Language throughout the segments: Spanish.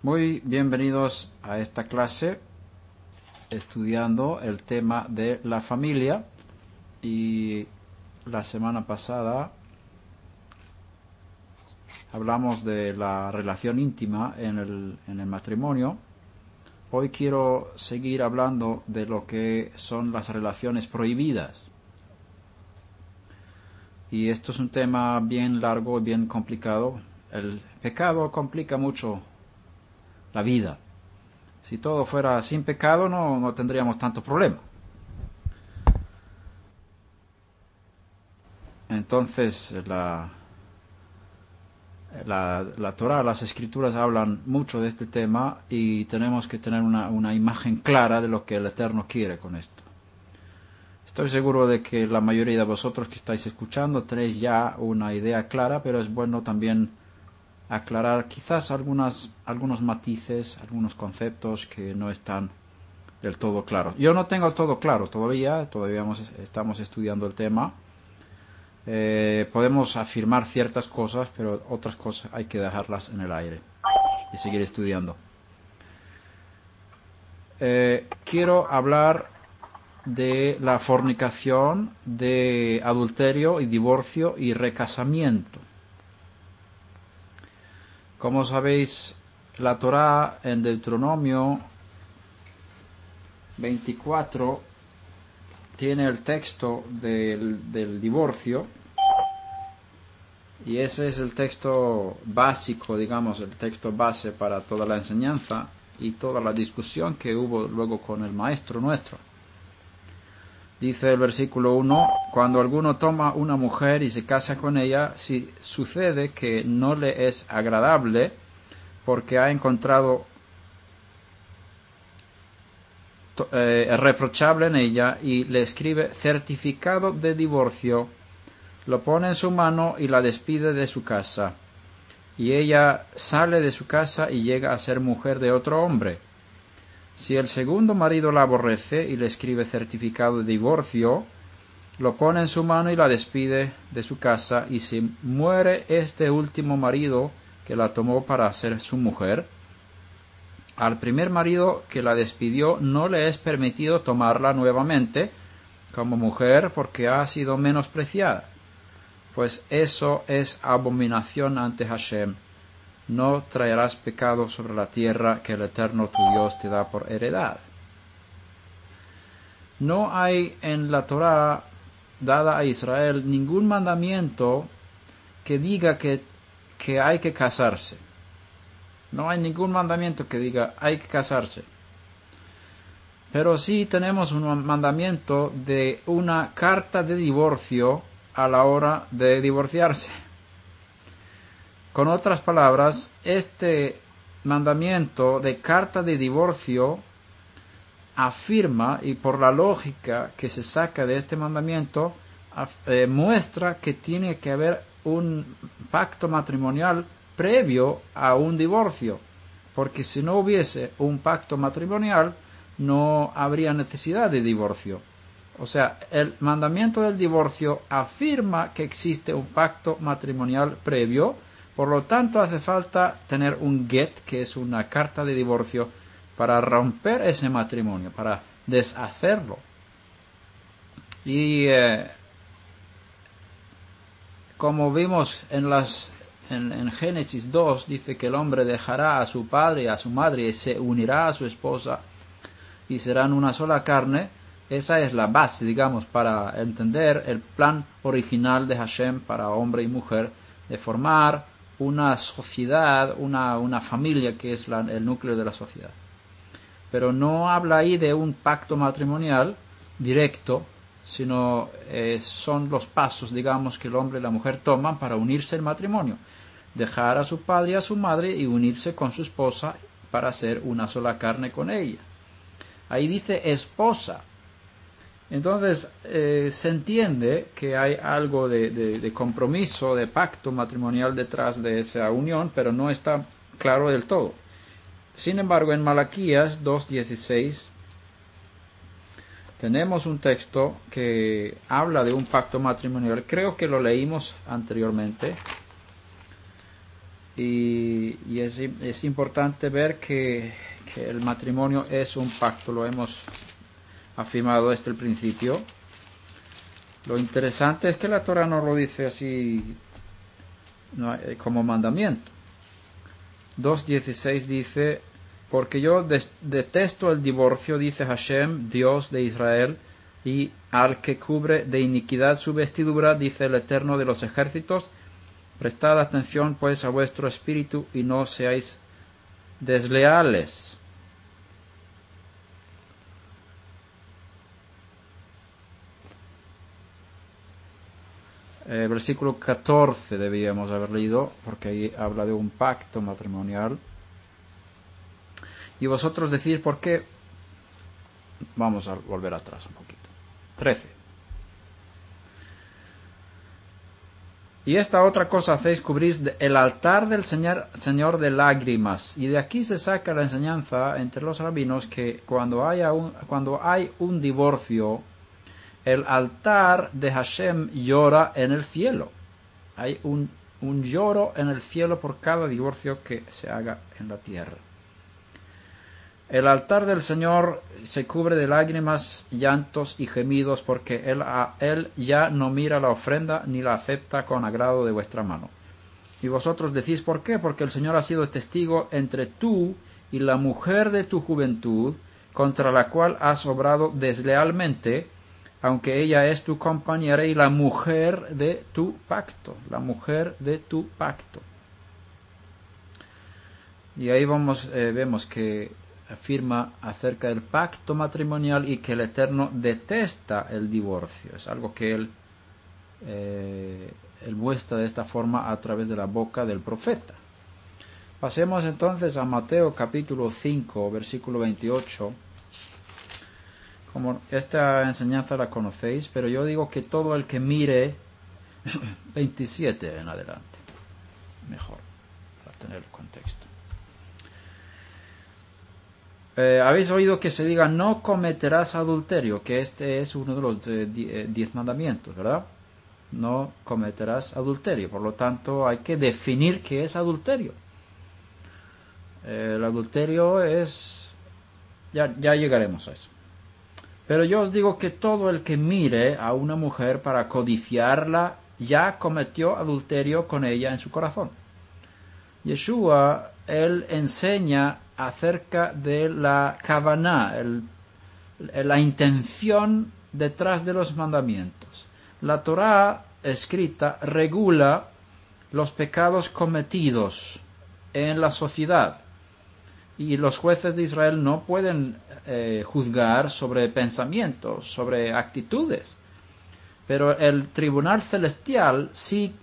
Muy bienvenidos a esta clase estudiando el tema de la familia y la semana pasada hablamos de la relación íntima en el, en el matrimonio. Hoy quiero seguir hablando de lo que son las relaciones prohibidas. Y esto es un tema bien largo y bien complicado. El pecado complica mucho la vida. Si todo fuera sin pecado no, no tendríamos tanto problema. Entonces la, la, la Torah, las escrituras hablan mucho de este tema y tenemos que tener una, una imagen clara de lo que el Eterno quiere con esto. Estoy seguro de que la mayoría de vosotros que estáis escuchando tenéis ya una idea clara, pero es bueno también aclarar quizás algunas, algunos matices, algunos conceptos que no están del todo claros. Yo no tengo todo claro todavía, todavía estamos estudiando el tema. Eh, podemos afirmar ciertas cosas, pero otras cosas hay que dejarlas en el aire y seguir estudiando. Eh, quiero hablar de la fornicación, de adulterio y divorcio y recasamiento. Como sabéis, la Torá en Deuteronomio 24 tiene el texto del, del, divorcio y ese es el texto básico, digamos, el texto base para toda la enseñanza y toda la discusión que hubo luego con el maestro nuestro. Dice el versículo 1, cuando alguno toma una mujer y se casa con ella, si sucede que no le es agradable porque ha encontrado eh, reprochable en ella y le escribe certificado de divorcio, lo pone en su mano y la despide de su casa. Y ella sale de su casa y llega a ser mujer de otro hombre si el segundo marido la aborrece y le escribe certificado de divorcio, lo pone en su mano y la despide de su casa, y si muere este último marido que la tomó para ser su mujer, al primer marido que la despidió no le es permitido tomarla nuevamente como mujer porque ha sido menospreciada, pues eso es abominación ante Hashem no traerás pecado sobre la tierra que el Eterno tu Dios te da por heredad. No hay en la Torah dada a Israel ningún mandamiento que diga que, que hay que casarse. No hay ningún mandamiento que diga hay que casarse. Pero sí tenemos un mandamiento de una carta de divorcio a la hora de divorciarse. Con otras palabras, este mandamiento de carta de divorcio afirma, y por la lógica que se saca de este mandamiento, eh, muestra que tiene que haber un pacto matrimonial previo a un divorcio, porque si no hubiese un pacto matrimonial, no habría necesidad de divorcio. O sea, el mandamiento del divorcio afirma que existe un pacto matrimonial previo, por lo tanto, hace falta tener un get, que es una carta de divorcio, para romper ese matrimonio, para deshacerlo. Y eh, como vimos en, las, en, en, Génesis 2, dice que el hombre dejará a su padre y a su madre y se unirá a su esposa y serán una sola carne. Esa es la base, digamos, para entender el plan original de Hashem para hombre y mujer, de formar una sociedad, una, una familia que es el núcleo de la sociedad. Pero no habla ahí de un pacto matrimonial directo, sino eh, son los pasos, digamos, que el hombre y la mujer toman para unirse al matrimonio. dejar a su padre y a su madre y unirse con su esposa para hacer una sola carne con ella. Ahí dice esposa. Entonces eh, se entiende que hay algo de, compromiso, de pacto matrimonial detrás de esa unión, pero no está claro del todo. Sin embargo, en Malaquías 2.16 tenemos un texto que habla de un pacto matrimonial. Creo que lo leímos anteriormente. Y, es, importante ver que, el matrimonio es un pacto, lo hemos afirmado desde el principio. Lo interesante es que la Torah no lo dice así como mandamiento. 2.16 dice, porque yo detesto el divorcio, dice Hashem, Dios de Israel, y al que cubre de iniquidad su vestidura, dice el Eterno de los ejércitos, prestad atención pues a vuestro espíritu y no seáis desleales. Eh, versículo 14 debíamos haber leído, porque ahí habla de un pacto matrimonial. Y vosotros decís por qué. Vamos a volver atrás un poquito. 13. Y esta otra cosa hacéis cubrir el altar del señor, señor de lágrimas. Y de aquí se saca la enseñanza entre los rabinos que cuando, haya cuando hay un divorcio, el altar de Hashem llora en el cielo. Hay un, un lloro en el cielo por cada divorcio que se haga en la tierra. El altar del Señor se cubre de lágrimas, llantos y gemidos, porque él, él, ya no mira la ofrenda ni la acepta con agrado de vuestra mano. Y vosotros decís, ¿por qué? Porque el Señor ha sido testigo entre tú y la mujer de tu juventud, contra la cual has obrado deslealmente, aunque ella es tu compañera y la mujer de tu pacto, la mujer de tu pacto. Y ahí vamos, eh, vemos que afirma acerca del pacto matrimonial y que el Eterno detesta el divorcio. Es algo que él, eh, él muestra de esta forma a través de la boca del profeta. Pasemos entonces a Mateo capítulo 5, versículo 28. Esta enseñanza la conocéis, pero yo digo que todo el que mire 27 en adelante, mejor, para tener el contexto. Eh, habéis oído que se diga no cometerás adulterio, que este es uno de los eh, eh, diez mandamientos, ¿verdad? No cometerás adulterio. Por lo tanto, hay que definir qué es adulterio. el adulterio es... Ya llegaremos a eso. Pero yo os digo que todo el que mire a una mujer para codiciarla ya cometió adulterio con ella en su corazón. Yeshua, él enseña acerca de la kavaná, la intención detrás de los mandamientos. La Torá escrita regula los pecados cometidos en la sociedad y los jueces de Israel no pueden eh, juzgar sobre pensamientos, sobre actitudes, pero el tribunal celestial sí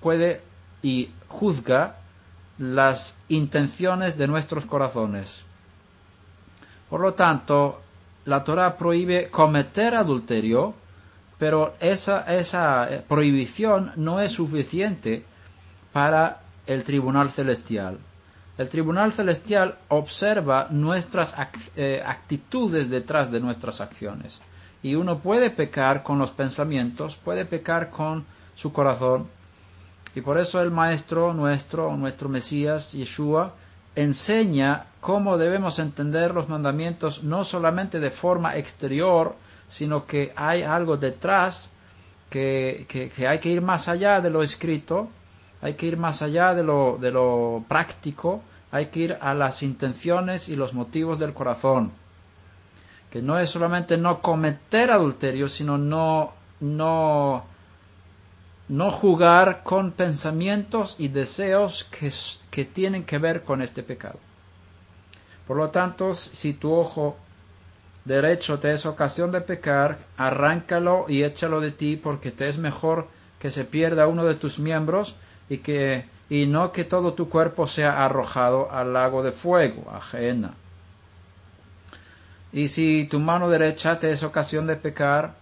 puede y juzga las intenciones de nuestros corazones. Por lo tanto, la Torah prohíbe cometer adulterio, pero esa, esa prohibición no es suficiente para el tribunal celestial. El tribunal celestial observa nuestras eh, actitudes detrás de nuestras acciones. Y uno puede pecar con los pensamientos, puede pecar con su corazón, y por eso el Maestro nuestro, nuestro Mesías, Yeshua, enseña cómo debemos entender los mandamientos no solamente de forma exterior, sino que hay algo detrás, que, que, hay que ir más allá de lo escrito, hay que ir más allá de lo, de lo práctico, hay que ir a las intenciones y los motivos del corazón. Que no es solamente no cometer adulterio, sino no, no no jugar con pensamientos y deseos que, que, tienen que ver con este pecado. Por lo tanto, si tu ojo derecho te es ocasión de pecar, arráncalo y échalo de ti porque te es mejor que se pierda uno de tus miembros y que y no que todo tu cuerpo sea arrojado al lago de fuego, ajena. Y si tu mano derecha te es ocasión de pecar,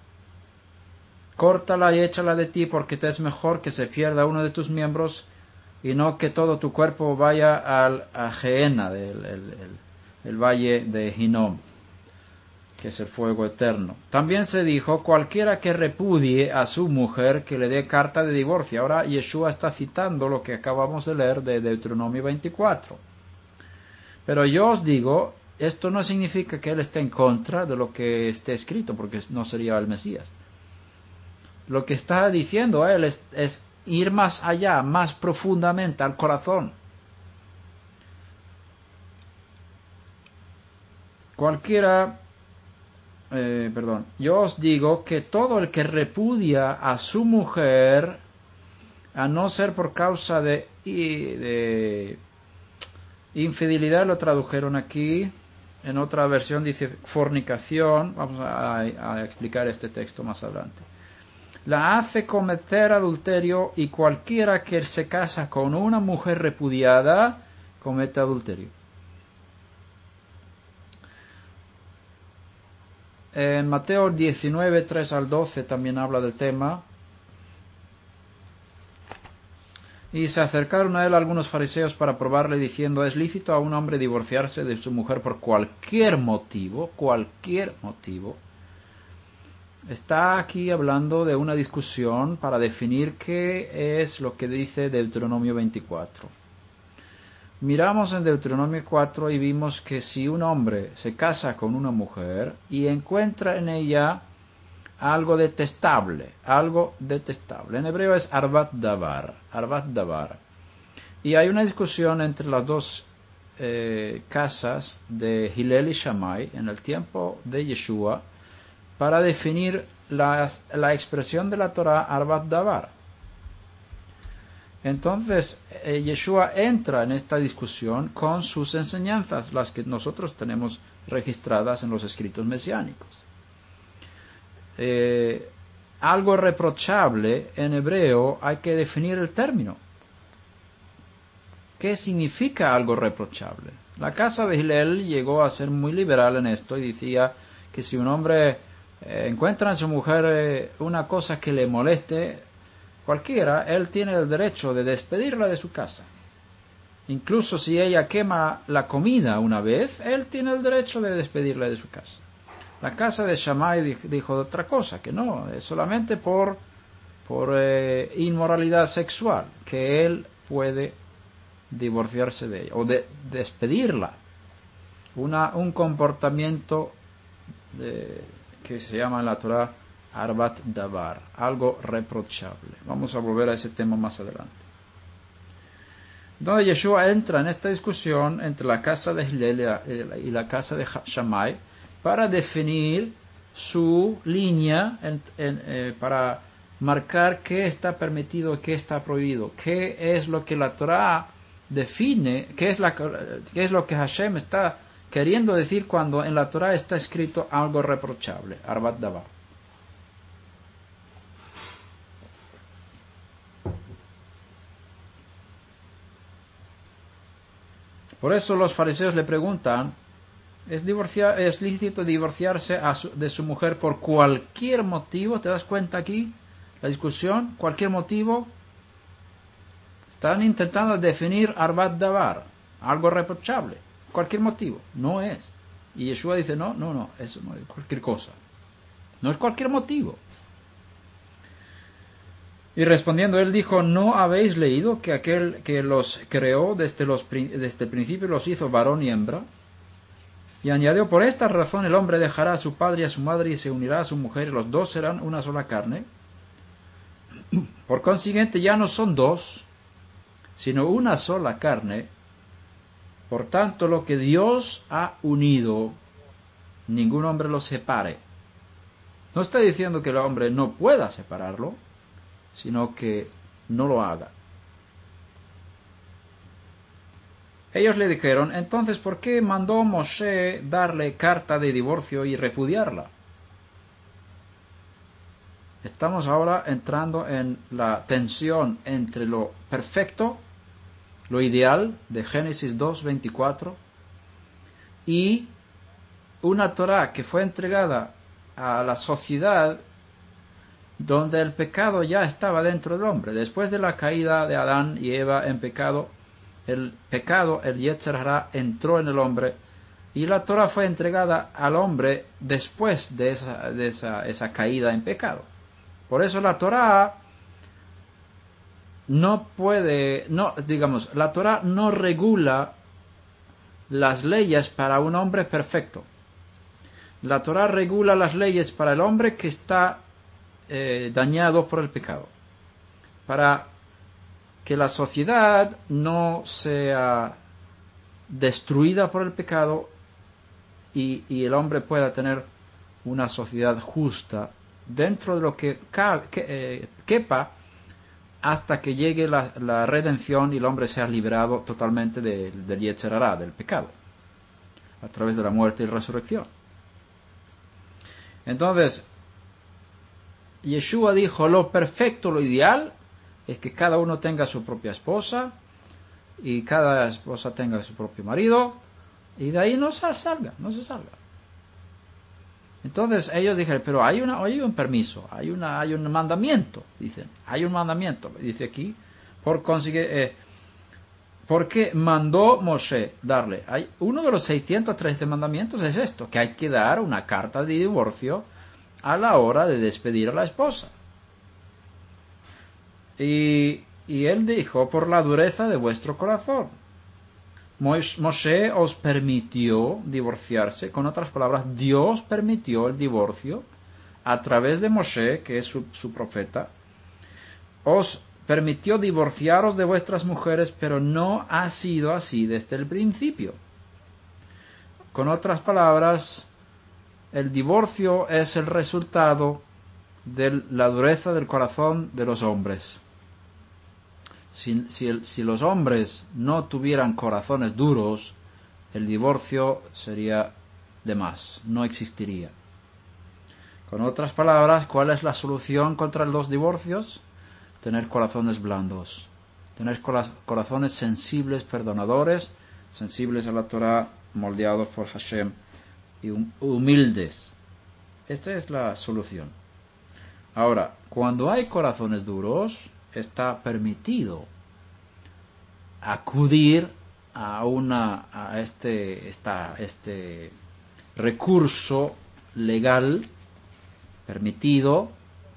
córtala y échala de ti, porque te es mejor que se pierda uno de tus miembros y no que todo tu cuerpo vaya al ajena del el, valle de Hinom que es el fuego eterno. También se dijo, cualquiera que repudie a su mujer que le dé carta de divorcio. Ahora Yeshua está citando lo que acabamos de leer de Deuteronomio 24. Pero yo os digo, esto no significa que él esté en contra de lo que esté escrito, porque no sería el Mesías. Lo que está diciendo él es, es ir más allá, más profundamente al corazón. Cualquiera eh, perdón, yo os digo que todo el que repudia a su mujer, a no ser por causa de, de infidelidad, lo tradujeron aquí, en otra versión dice fornicación, vamos a explicar este texto más adelante. La hace cometer adulterio y cualquiera que se casa con una mujer repudiada comete adulterio. En Mateo 19, 3 al 12 también habla del tema. Y se acercaron a él algunos fariseos para probarle diciendo, ¿es lícito a un hombre divorciarse de su mujer por cualquier motivo? Cualquier motivo. Está aquí hablando de una discusión para definir qué es lo que dice Deuteronomio 24. Miramos en Deuteronomio 4 y vimos que si un hombre se casa con una mujer y encuentra en ella algo detestable, algo detestable. En hebreo es arbat davar, davar. Y hay una discusión entre las dos eh, casas de Hillel y Shammai en el tiempo de Yeshua para definir la, la expresión de la Torah arbat davar. Entonces, eh, Yeshua entra en esta discusión con sus enseñanzas, las que nosotros tenemos registradas en los escritos mesiánicos. Eh, algo reprochable en hebreo hay que definir el término. ¿Qué significa algo reprochable? La casa de Hillel llegó a ser muy liberal en esto y decía que si un hombre eh, encuentra en su mujer una cosa que le moleste, cualquiera, él tiene el derecho de despedirla de su casa. Incluso si ella quema la comida una vez, él tiene el derecho de despedirla de su casa. La casa de Shammai dijo otra cosa, que no, es solamente por, por eh, inmoralidad sexual, que él puede divorciarse de ella o de, despedirla. Un comportamiento que se llama en la Torah Arbat Davar, algo reprochable. Vamos a volver a ese tema más adelante. Donde Yeshua entra en esta discusión entre la casa de Hillel y la casa de Shammai para definir su línea, eh, para marcar qué está permitido qué está prohibido, qué es lo que la Torah define, qué es, qué es lo que Hashem está queriendo decir cuando en la Torah está escrito algo reprochable, Arbat Davar. Por eso los fariseos le preguntan, ¿es, ¿es lícito divorciarse de su mujer por cualquier motivo? ¿Te das cuenta aquí? La discusión, cualquier motivo. Están intentando definir Arbat Davar, algo reprochable, cualquier motivo. No es. Y Yeshua dice, no, no, no, eso no es cualquier cosa. No es cualquier motivo. Y respondiendo él dijo, ¿no habéis leído que aquel que los creó desde, los, desde el principio los hizo varón y hembra? Y añadió, por esta razón el hombre dejará a su padre y a su madre y se unirá a su mujer y los dos serán una sola carne. Por consiguiente ya no son dos, sino una sola carne. Por tanto, lo que Dios ha unido, ningún hombre lo separe. No está diciendo que el hombre no pueda separarlo, sino que no lo haga. Ellos le dijeron, entonces, ¿por qué mandó Moshe darle carta de divorcio y repudiarla? Estamos ahora entrando en la tensión entre lo perfecto, lo ideal de Génesis 2.24 y una Torah que fue entregada a la sociedad donde el pecado ya estaba dentro del hombre. Después de la caída de Adán y Eva en pecado, el pecado, el Yetzer entró en el hombre y la Torah fue entregada al hombre después de esa, de esa, esa caída en pecado. Por eso la Torah no puede, no, digamos, la Torah no regula las leyes para un hombre perfecto. La Torah regula las leyes para el hombre que está eh, dañado por el pecado. Para que la sociedad no sea destruida por el pecado y, el hombre pueda tener una sociedad justa dentro de lo que, eh, quepa hasta que llegue la, redención y el hombre sea liberado totalmente del de del pecado, a través de la muerte y resurrección. Entonces, Yeshua dijo, lo perfecto, lo ideal, es que cada uno tenga su propia esposa y cada esposa tenga su propio marido y de ahí no se salga, no se salga. Entonces ellos dijeron, pero hay, una, hay un permiso, hay, una, hay un mandamiento, dicen, hay un mandamiento, dice aquí, eh, porque mandó Moshe darle. Hay, uno de los 613 mandamientos es esto, que hay que dar una carta de divorcio a la hora de despedir a la esposa. Y, y él dijo, por la dureza de vuestro corazón. Moshe os permitió divorciarse, con otras palabras, Dios permitió el divorcio a través de Moshe, que es su, su profeta, os permitió divorciaros de vuestras mujeres, pero no ha sido así desde el principio. Con otras palabras, el divorcio es el resultado de la dureza del corazón de los hombres. Si, los hombres no tuvieran corazones duros, el divorcio sería de más, no existiría. Con otras palabras, ¿cuál es la solución contra los divorcios? tener corazones blandos, tener corazones sensibles, perdonadores, sensibles a la Torah, moldeados por Hashem y humildes. Esta es la solución. Ahora, cuando hay corazones duros, está permitido acudir a una a este esta, este recurso legal permitido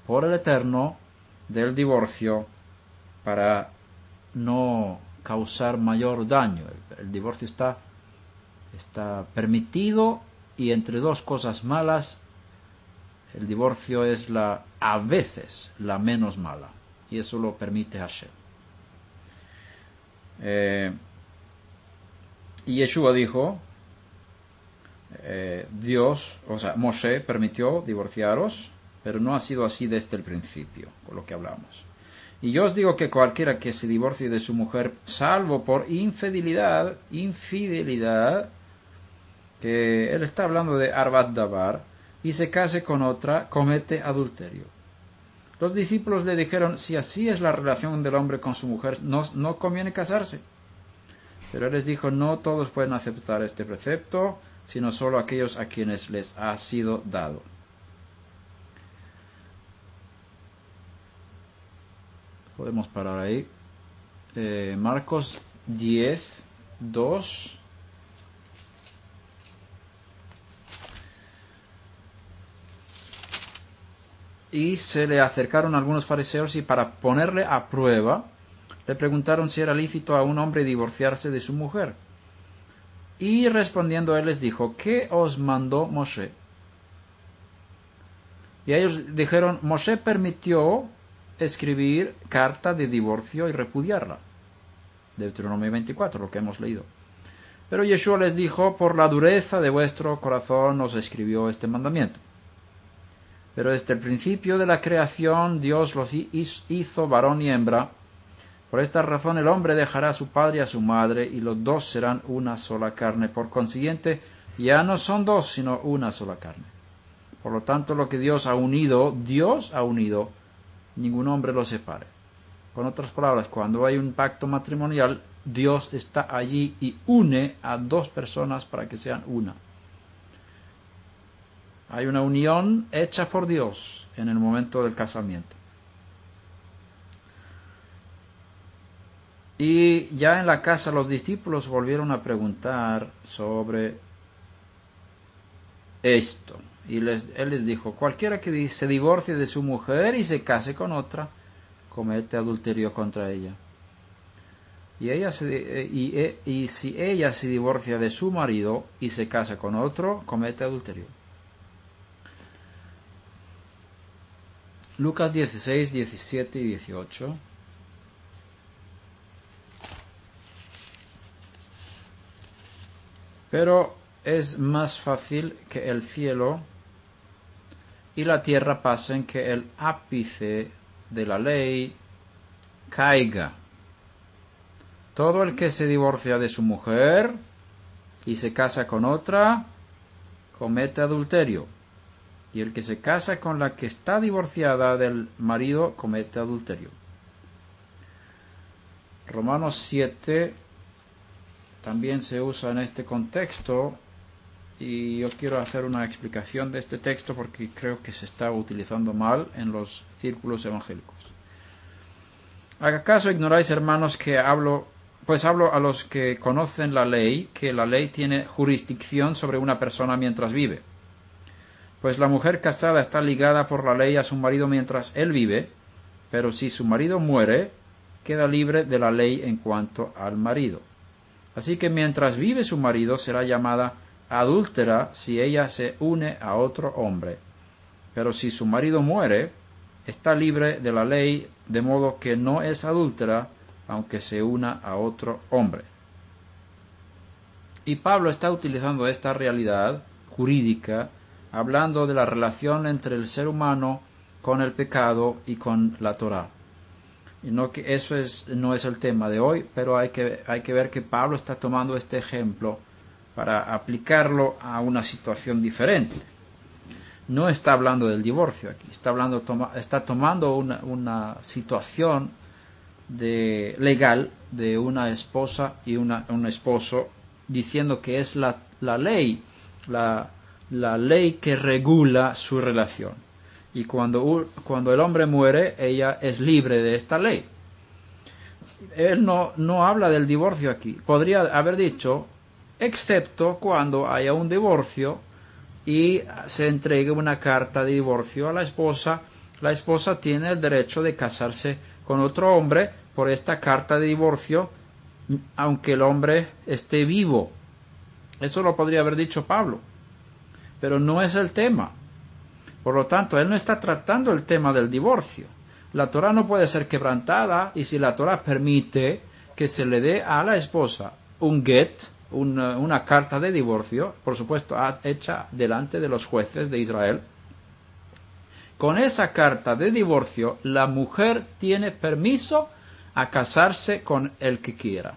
por el Eterno del divorcio para no causar mayor daño. El, divorcio está, está permitido y entre dos cosas malas, el divorcio es la, a veces, la menos mala. Y eso lo permite Hashem. Eh, y Yeshua dijo, eh, Dios, o sea, Moshe permitió divorciaros pero no ha sido así desde el principio, por lo que hablamos. Y yo os digo que cualquiera que se divorcie de su mujer, salvo por infidelidad, infidelidad, que él está hablando de Arbat Dabar, y se case con otra, comete adulterio. Los discípulos le dijeron, si así es la relación del hombre con su mujer, no, no conviene casarse. Pero él les dijo, no todos pueden aceptar este precepto, sino solo aquellos a quienes les ha sido dado. Podemos parar ahí. Eh, Marcos 10, 2. Y se le acercaron algunos fariseos y para ponerle a prueba le preguntaron si era lícito a un hombre divorciarse de su mujer. Y respondiendo él les dijo, ¿qué os mandó Moshe? Y ellos dijeron, Moshe permitió escribir carta de divorcio y repudiarla. Deuteronomio 24, lo que hemos leído. Pero Yeshua les dijo, por la dureza de vuestro corazón os escribió este mandamiento. Pero desde el principio de la creación Dios los hizo varón y hembra. Por esta razón el hombre dejará a su padre y a su madre, y los dos serán una sola carne. Por consiguiente, ya no son dos, sino una sola carne. Por lo tanto, lo que Dios ha unido, Dios ha unido, ningún hombre lo separe. Con otras palabras, cuando hay un pacto matrimonial, Dios está allí y une a dos personas para que sean una. Hay una unión hecha por Dios en el momento del casamiento. Y ya en la casa los discípulos volvieron a preguntar sobre esto. Y él les dijo, cualquiera que se divorcie de su mujer y se case con otra, comete adulterio contra ella. Y, eh, eh, y si ella se divorcia de su marido y se casa con otro, comete adulterio. Lucas 16, 17 y 18. Pero es más fácil que el cielo y la tierra pasen que el ápice de la ley caiga. Todo el que se divorcia de su mujer y se casa con otra, comete adulterio. Y el que se casa con la que está divorciada del marido, comete adulterio. Romanos 7 también se usa en este contexto y yo quiero hacer una explicación de este texto porque creo que se está utilizando mal en los círculos evangélicos. ¿Acaso ignoráis, hermanos, que hablo, pues hablo a los que conocen la ley, que la ley tiene jurisdicción sobre una persona mientras vive? Pues la mujer casada está ligada por la ley a su marido mientras él vive, pero si su marido muere, queda libre de la ley en cuanto al marido. Así que mientras vive su marido será llamada adúltera si ella se une a otro hombre. Pero si su marido muere, está libre de la ley, de modo que no es adúltera, aunque se una a otro hombre. Y Pablo está utilizando esta realidad jurídica, hablando de la relación entre el ser humano con el pecado y con la Torah. Y no que eso es, no es el tema de hoy, pero hay que, hay que ver que Pablo está tomando este ejemplo para aplicarlo a una situación diferente. No está hablando del divorcio aquí, está, hablando, está tomando una, situación de, legal de una esposa y una, un esposo diciendo que es la, la ley, la, la, ley que regula su relación. Y cuando, cuando el hombre muere, ella es libre de esta ley. Él no, no habla del divorcio aquí. Podría haber dicho, excepto cuando haya un divorcio y se entregue una carta de divorcio a la esposa, la esposa tiene el derecho de casarse con otro hombre por esta carta de divorcio, aunque el hombre esté vivo. Eso lo podría haber dicho Pablo, pero no es el tema. Por lo tanto, él no está tratando el tema del divorcio. La Torah no puede ser quebrantada y si la Torah permite que se le dé a la esposa un get, una, carta de divorcio, por supuesto, hecha delante de los jueces de Israel. Con esa carta de divorcio, la mujer tiene permiso a casarse con el que quiera.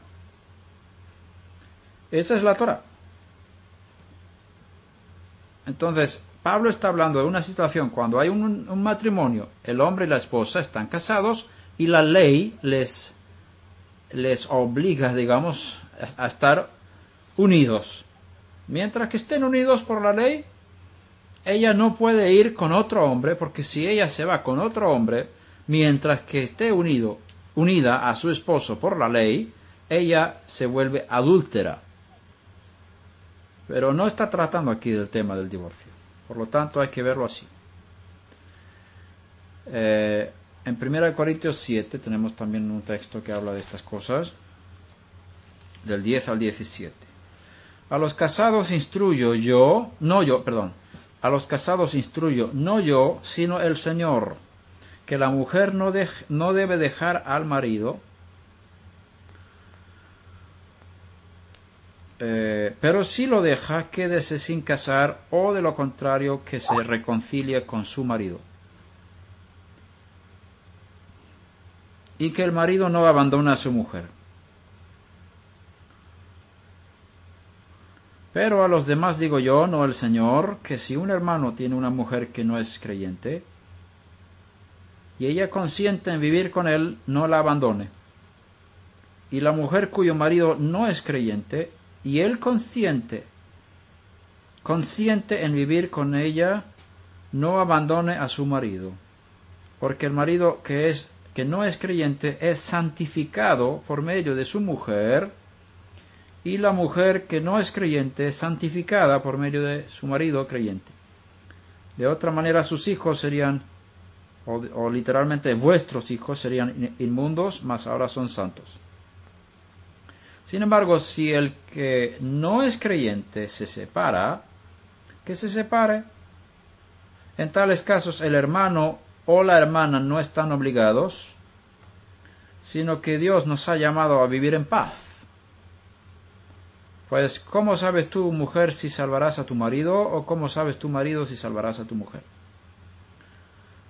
Esa es la Torah. Entonces, Pablo está hablando de una situación cuando hay un, matrimonio, el hombre y la esposa están casados y la ley les, les obliga, digamos, a estar unidos. Mientras que estén unidos por la ley, ella no puede ir con otro hombre, porque si ella se va con otro hombre, mientras que esté unido, unida a su esposo por la ley, ella se vuelve adúltera. Pero no está tratando aquí del tema del divorcio. Por lo tanto, hay que verlo así. Eh, en 1 Corintios 7 tenemos también un texto que habla de estas cosas, del 10 al 17. A los casados instruyo yo, no yo, perdón, a los casados instruyo no yo, sino el Señor, que la mujer no, no debe dejar al marido, eh, pero si lo deja, quédese sin casar o de lo contrario que se reconcilie con su marido. Y que el marido no abandone a su mujer Pero a los demás digo yo, no el Señor, que si un hermano tiene una mujer que no es creyente, y ella consiente en vivir con él, no la abandone. Y la mujer cuyo marido no es creyente, y él consciente, consciente en vivir con ella, no abandone a su marido. Porque el marido que es que no es creyente es santificado por medio de su mujer, y la mujer que no es creyente es santificada por medio de su marido creyente. De otra manera sus hijos serían, o, literalmente vuestros hijos serían inmundos, mas ahora son santos. Sin embargo, si el que no es creyente se separa, que se separe. En tales casos el hermano o la hermana no están obligados, sino que Dios nos ha llamado a vivir en paz. Pues, ¿cómo sabes tú, mujer, si salvarás a tu marido o cómo sabes tu marido si salvarás a tu mujer?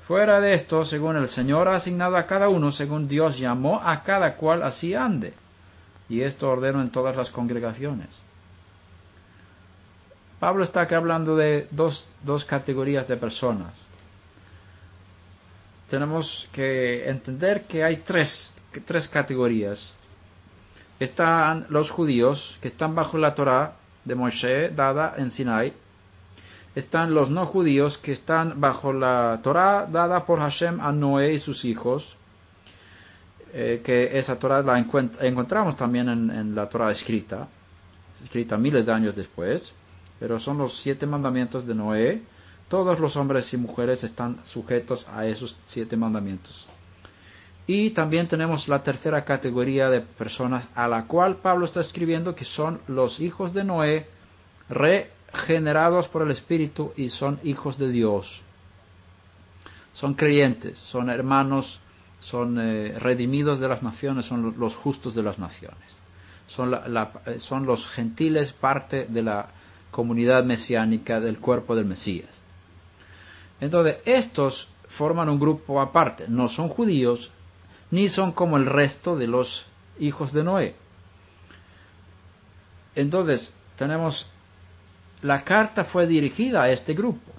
Fuera de esto, según el Señor ha asignado a cada uno, según Dios llamó a cada cual así ande. Y esto ordeno en todas las congregaciones. Pablo está aquí hablando de dos, dos categorías de personas. Tenemos que entender que hay tres, tres categorías están los judíos que están bajo la Torá de Moshe dada en Sinai. Están los no judíos que están bajo la Torá dada por Hashem a Noé y sus hijos. Eh, que esa Torá la encontramos también en, la Torá escrita, escrita miles de años después, pero son los siete mandamientos de Noé. Todos los hombres y mujeres están sujetos a esos siete mandamientos. Y también tenemos la tercera categoría de personas a la cual Pablo está escribiendo, que son los hijos de Noé, regenerados por el Espíritu y son hijos de Dios. Son creyentes, son hermanos, son eh, redimidos de las naciones, son los justos de las naciones. Son, eh, son los gentiles parte de la comunidad mesiánica del cuerpo del Mesías. Entonces, estos forman un grupo aparte, no son judíos, ni son como el resto de los hijos de Noé. Entonces, tenemos, la carta fue dirigida a este grupo,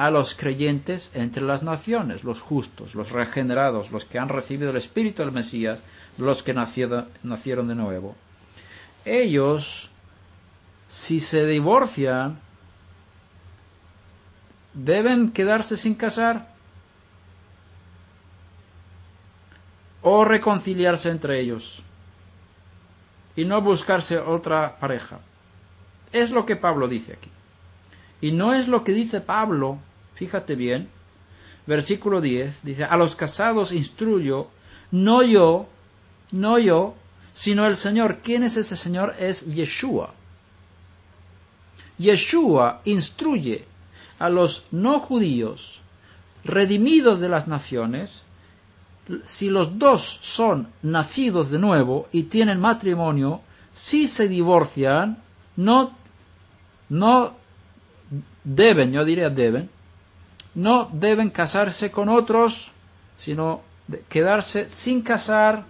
a los creyentes entre las naciones, los justos, los regenerados, los que han recibido el Espíritu del Mesías, los que nacieron, de nuevo. Ellos, si se divorcian, deben quedarse sin casar o reconciliarse entre ellos y no buscarse otra pareja. Es lo que Pablo dice aquí. Y no es lo que dice Pablo, fíjate bien, versículo 10, dice, a los casados instruyo, no yo, no yo, sino el Señor. ¿Quién es ese Señor? Es Yeshua. Yeshua instruye a los no judíos, redimidos de las naciones, si los dos son nacidos de nuevo y tienen matrimonio, si se divorcian, no, no deben, yo diría deben, no deben casarse con otros, sino quedarse sin casar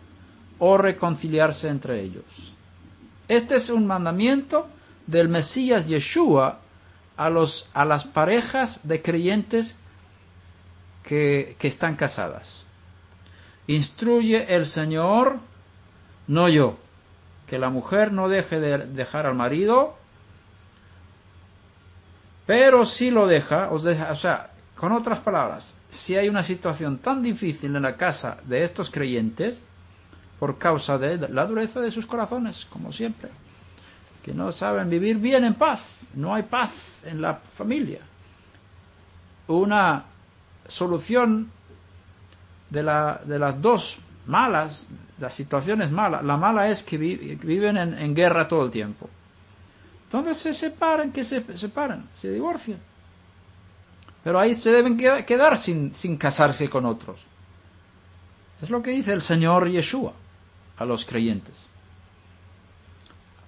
o reconciliarse entre ellos. Este es un mandamiento del Mesías Yeshua a, los, a las parejas de creyentes que, que están casadas. Instruye el Señor, no yo, que la mujer no deje de dejar al marido, pero si lo deja, o sea, con otras palabras, si hay una situación tan difícil en la casa de estos creyentes, por causa de la dureza de sus corazones, como siempre, que no saben vivir bien en paz, no hay paz en la familia. Una solución de, la, de las dos malas, la situación es mala. La mala es que viven en, guerra todo el tiempo. Entonces se separan, que se separan, se divorcian. Pero ahí se deben quedar sin, casarse con otros. Es lo que dice el Señor Yeshua a los creyentes.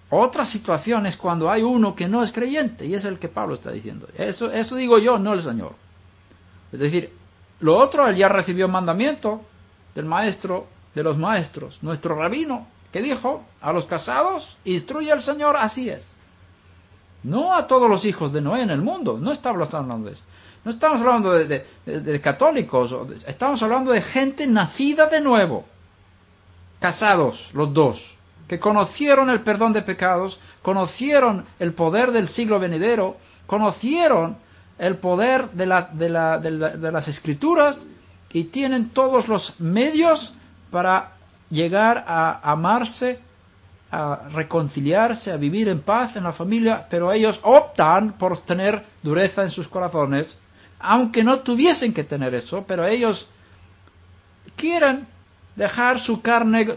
Otra situación es cuando hay uno que no es creyente, y es el que Pablo está diciendo. Eso, eso digo yo, no el Señor. Es decir, lo otro, él ya recibió mandamiento del maestro de los maestros, nuestro rabino, que dijo a los casados, instruye al Señor, así es. No a todos los hijos de Noé en el mundo. No estamos hablando de eso. No estamos hablando de, católicos. Estamos hablando de gente nacida de nuevo. Casados, los dos. Que conocieron el perdón de pecados. Conocieron el poder del siglo venidero. Conocieron el poder de, de las escrituras. Y tienen todos los medios para llegar a amarse a reconciliarse, a vivir en paz en la familia, pero ellos optan por tener dureza en sus corazones, aunque no tuviesen que tener eso, pero ellos quieren dejar su carne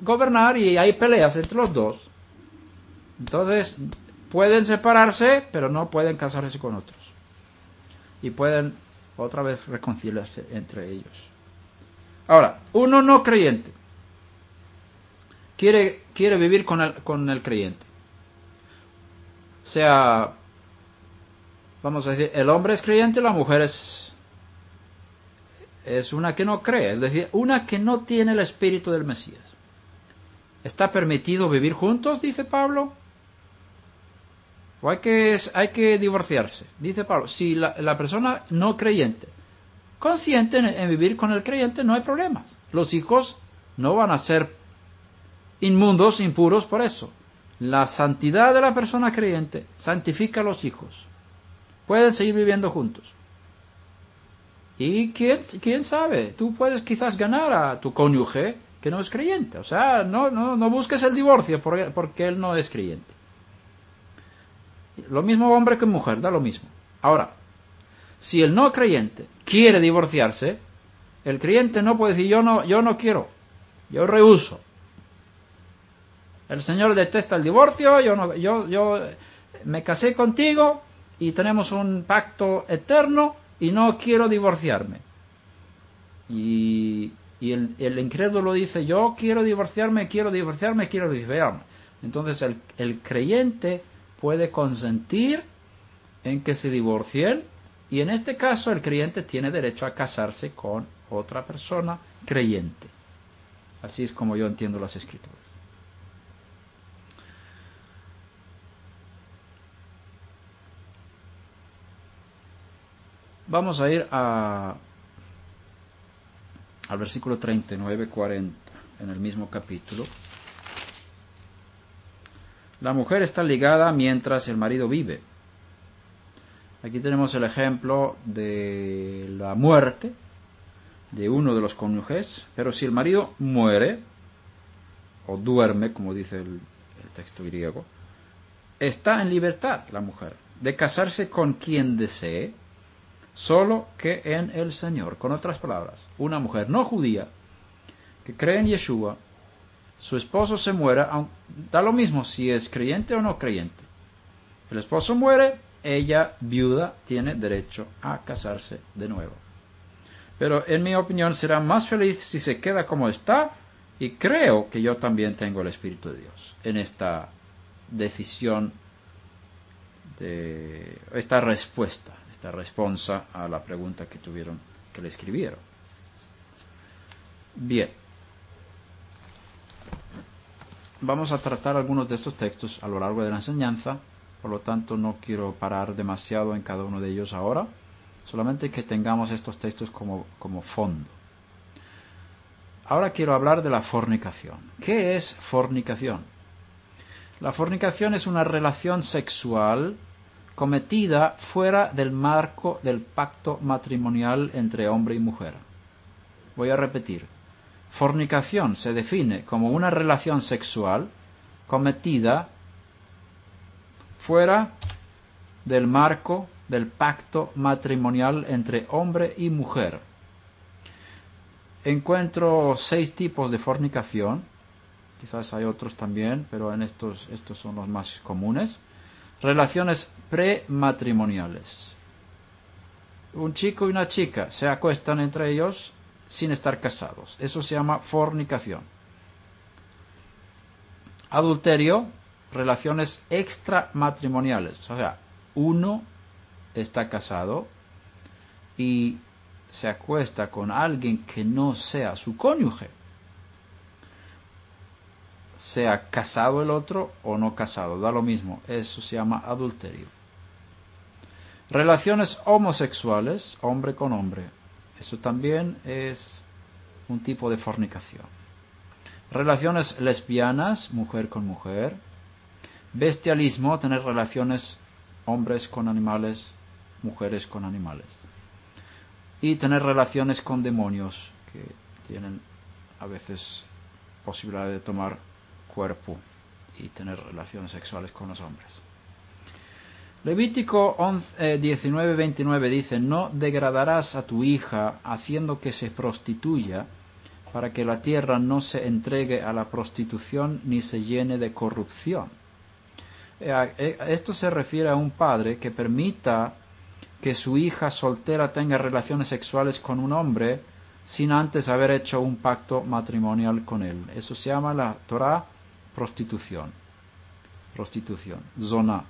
gobernar y hay peleas entre los dos. Entonces, pueden separarse, pero no pueden casarse con otros. Y pueden otra vez reconciliarse entre ellos. Ahora, uno no creyente quiere, quiere vivir con el, con el creyente. Sea, vamos a decir, el hombre es creyente, la mujer es, es una que no cree, es decir, una que no tiene el espíritu del Mesías. ¿Está permitido vivir juntos? Dice Pablo. ¿O hay que, hay que divorciarse? Dice Pablo. Si la, persona no creyente, consciente en, vivir con el creyente, no hay problemas. Los hijos no van a ser inmundos, impuros por eso. La santidad de la persona creyente santifica a los hijos. Pueden seguir viviendo juntos. Y quién, quién sabe, tú puedes quizás ganar a tu cónyuge que no es creyente. O sea, no, no, no busques el divorcio porque, porque él no es creyente. Lo mismo hombre que mujer, da lo mismo. Ahora, si el no creyente quiere divorciarse, el creyente no puede decir yo no, yo no quiero, yo rehuso. El Señor detesta el divorcio, yo, no, yo, yo me casé contigo y tenemos un pacto eterno y no quiero divorciarme. Y, y el, incrédulo dice, yo quiero divorciarme, quiero divorciarme, quiero divorciarme. Entonces el, el creyente puede consentir en que se divorcien y en este caso el creyente tiene derecho a casarse con otra persona creyente. Así es como yo entiendo las escrituras. Vamos a ir a, al versículo 39-40 en el mismo capítulo. La mujer está ligada mientras el marido vive. Aquí tenemos el ejemplo de la muerte de uno de los cónyuges, pero si el marido muere, o duerme, como dice el, el texto griego, está en libertad la mujer de casarse con quien desee solo que en el Señor. Con otras palabras, una mujer no judía que cree en Yeshua, su esposo se muera, da lo mismo si es creyente o no creyente. El esposo muere, ella, viuda, tiene derecho a casarse de nuevo. Pero en mi opinión será más feliz si se queda como está y creo que yo también tengo el Espíritu de Dios en esta decisión, de esta respuesta respuesta a la pregunta que tuvieron, que le escribieron. Bien. Vamos a tratar algunos de estos textos a lo largo de la enseñanza, por lo tanto no quiero parar demasiado en cada uno de ellos ahora, solamente que tengamos estos textos como, como fondo. Ahora quiero hablar de la fornicación. ¿Qué es fornicación? La fornicación es una relación sexual cometida fuera del marco del pacto matrimonial entre hombre y mujer. Voy a repetir. Fornicación se define como una relación sexual cometida fuera del marco del pacto matrimonial entre hombre y mujer. Encuentro seis tipos de fornicación, quizás hay otros también, pero en estos, estos son los más comunes relaciones prematrimoniales. Un chico y una chica se acuestan entre ellos sin estar casados. Eso se llama fornicación. Adulterio, relaciones extramatrimoniales. O sea, uno está casado y se acuesta con alguien que no sea su cónyuge. Sea casado el otro o no casado, da lo mismo, eso se llama adulterio. Relaciones homosexuales, hombre con hombre, eso también es un tipo de fornicación. Relaciones lesbianas, mujer con mujer. Bestialismo, tener relaciones hombres con animales, mujeres con animales. Y tener relaciones con demonios que tienen a veces posibilidad de tomar cuerpo y tener relaciones sexuales con los hombres. Levítico 19, 29 eh, dice, no degradarás a tu hija haciendo que se prostituya, para que la tierra no se entregue a la prostitución ni se llene de corrupción. Eh, eh, esto se refiere a un padre que permita que su hija soltera tenga relaciones sexuales con un hombre sin antes haber hecho un pacto matrimonial con él. Eso se llama la Torah prostitución. Prostitución, zona.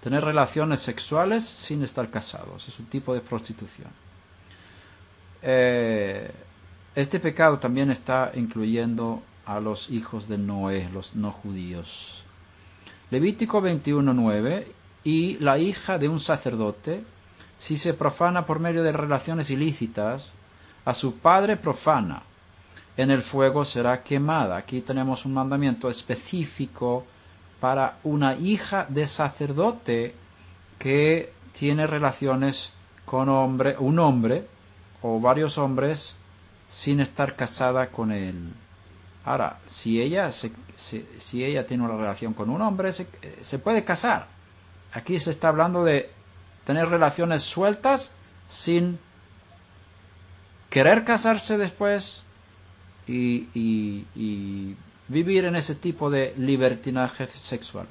Tener relaciones sexuales sin estar casados es un tipo de prostitución. Eh, este pecado también está incluyendo a los hijos de Noé, los no judíos. Levítico 21.9 y la hija de un sacerdote, si se profana por medio de relaciones ilícitas, a su padre profana, en el fuego será quemada. Aquí tenemos un mandamiento específico para una hija de sacerdote que tiene relaciones con hombre, un hombre o varios hombres sin estar casada con él. Ahora, si ella, si ella tiene una relación con un hombre, se, se puede casar. Aquí se está hablando de tener relaciones sueltas sin querer casarse después y, vivir en ese tipo de libertinaje sexual.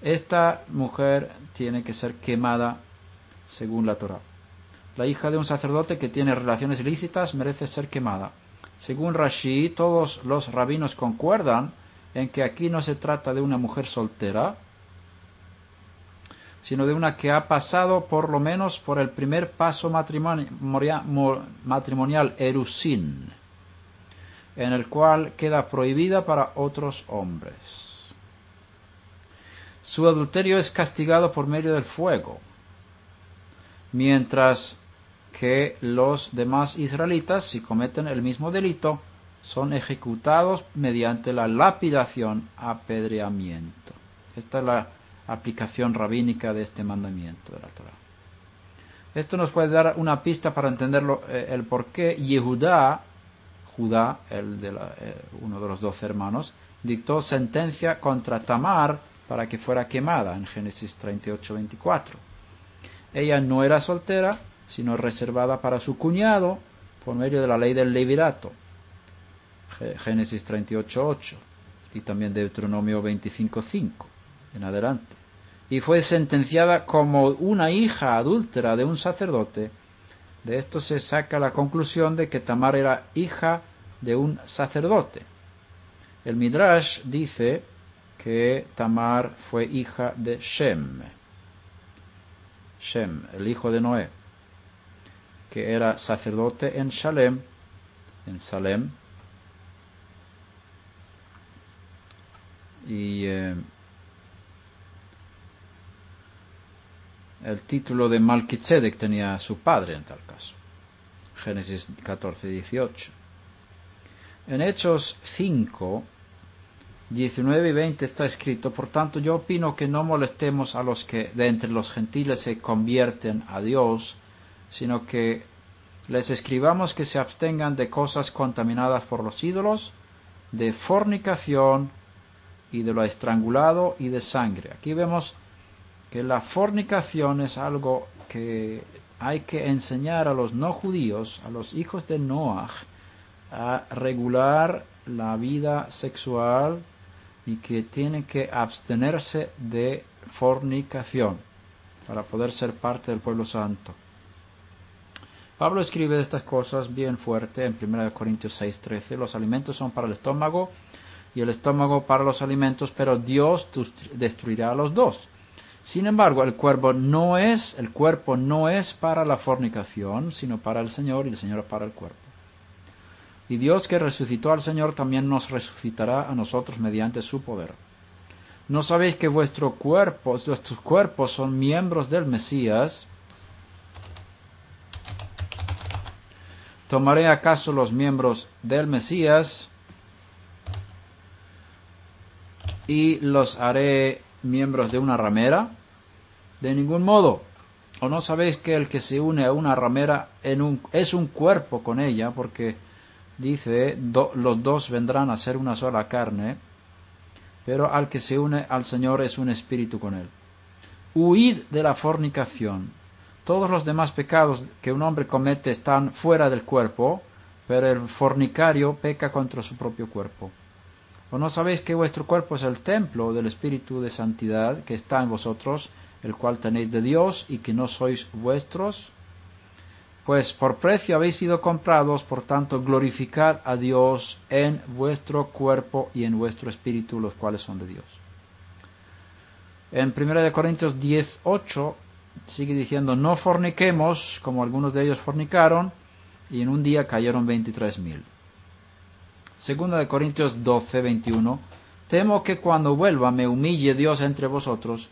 Esta mujer tiene que ser quemada según la Torah. La hija de un sacerdote que tiene relaciones ilícitas merece ser quemada. Según Rashi, todos los rabinos concuerdan en que aquí no se trata de una mujer soltera, sino de una que ha pasado por lo menos por el primer paso matrimonial, erusin, en el cual queda prohibida para otros hombres. Su adulterio es castigado por medio del fuego, mientras que los demás israelitas, si cometen el mismo delito, son ejecutados mediante la lapidación, apedreamiento. Esta es la aplicación rabínica de este mandamiento de la Torah. Esto nos puede dar una pista para entender eh, el por qué Yehudá, Judá, eh, uno de los dos hermanos, dictó sentencia contra Tamar para que fuera quemada en Génesis 38-24. Ella no era soltera, sino reservada para su cuñado por medio de la ley del levirato. Génesis 38.8 y también Deuteronomio 25.5 en adelante. Y fue sentenciada como una hija adúltera de un sacerdote. De esto se saca la conclusión de que Tamar era hija de un sacerdote. El Midrash dice que Tamar fue hija de Shem. Shem, el hijo de Noé que era sacerdote en Shalem, en Salem, y eh, el título de Malkitzedek tenía su padre en tal caso. Génesis 14, 18. En Hechos 5, 19 y 20 está escrito, por tanto yo opino que no molestemos a los que de entre los gentiles se convierten a Dios, sino que les escribamos que se abstengan de cosas contaminadas por los ídolos, de fornicación y de lo estrangulado y de sangre. Aquí vemos que la fornicación es algo que hay que enseñar a los no judíos, a los hijos de Noah, a regular la vida sexual y que tienen que abstenerse de fornicación para poder ser parte del pueblo santo. Pablo escribe estas cosas bien fuerte en 1 Corintios 6:13. Los alimentos son para el estómago y el estómago para los alimentos, pero Dios destruirá a los dos. Sin embargo, el cuerpo no es, el cuerpo no es para la fornicación, sino para el Señor y el Señor para el cuerpo. Y Dios que resucitó al Señor también nos resucitará a nosotros mediante su poder. ¿No sabéis que vuestros cuerpos, vuestros cuerpos son miembros del Mesías? ¿Tomaré acaso los miembros del Mesías y los haré miembros de una ramera? De ningún modo. ¿O no sabéis que el que se une a una ramera es un cuerpo con ella? Porque dice, los dos vendrán a ser una sola carne pero al que se une al Señor es un espíritu con él. Huid de la fornicación. Todos los demás pecados que un hombre comete están fuera del cuerpo, pero el fornicario peca contra su propio cuerpo. ¿O no sabéis que vuestro cuerpo es el templo del Espíritu de Santidad que está en vosotros, el cual tenéis de Dios y que no sois vuestros? Pues por precio habéis sido comprados, por tanto glorificad a Dios en vuestro cuerpo y en vuestro espíritu, los cuales son de Dios. En 1 Corintios 10.8 sigue diciendo, no forniquemos como algunos de ellos fornicaron y en un día cayeron 23.000. Segunda de Corintios 12.21, temo que cuando vuelva me humille Dios entre vosotros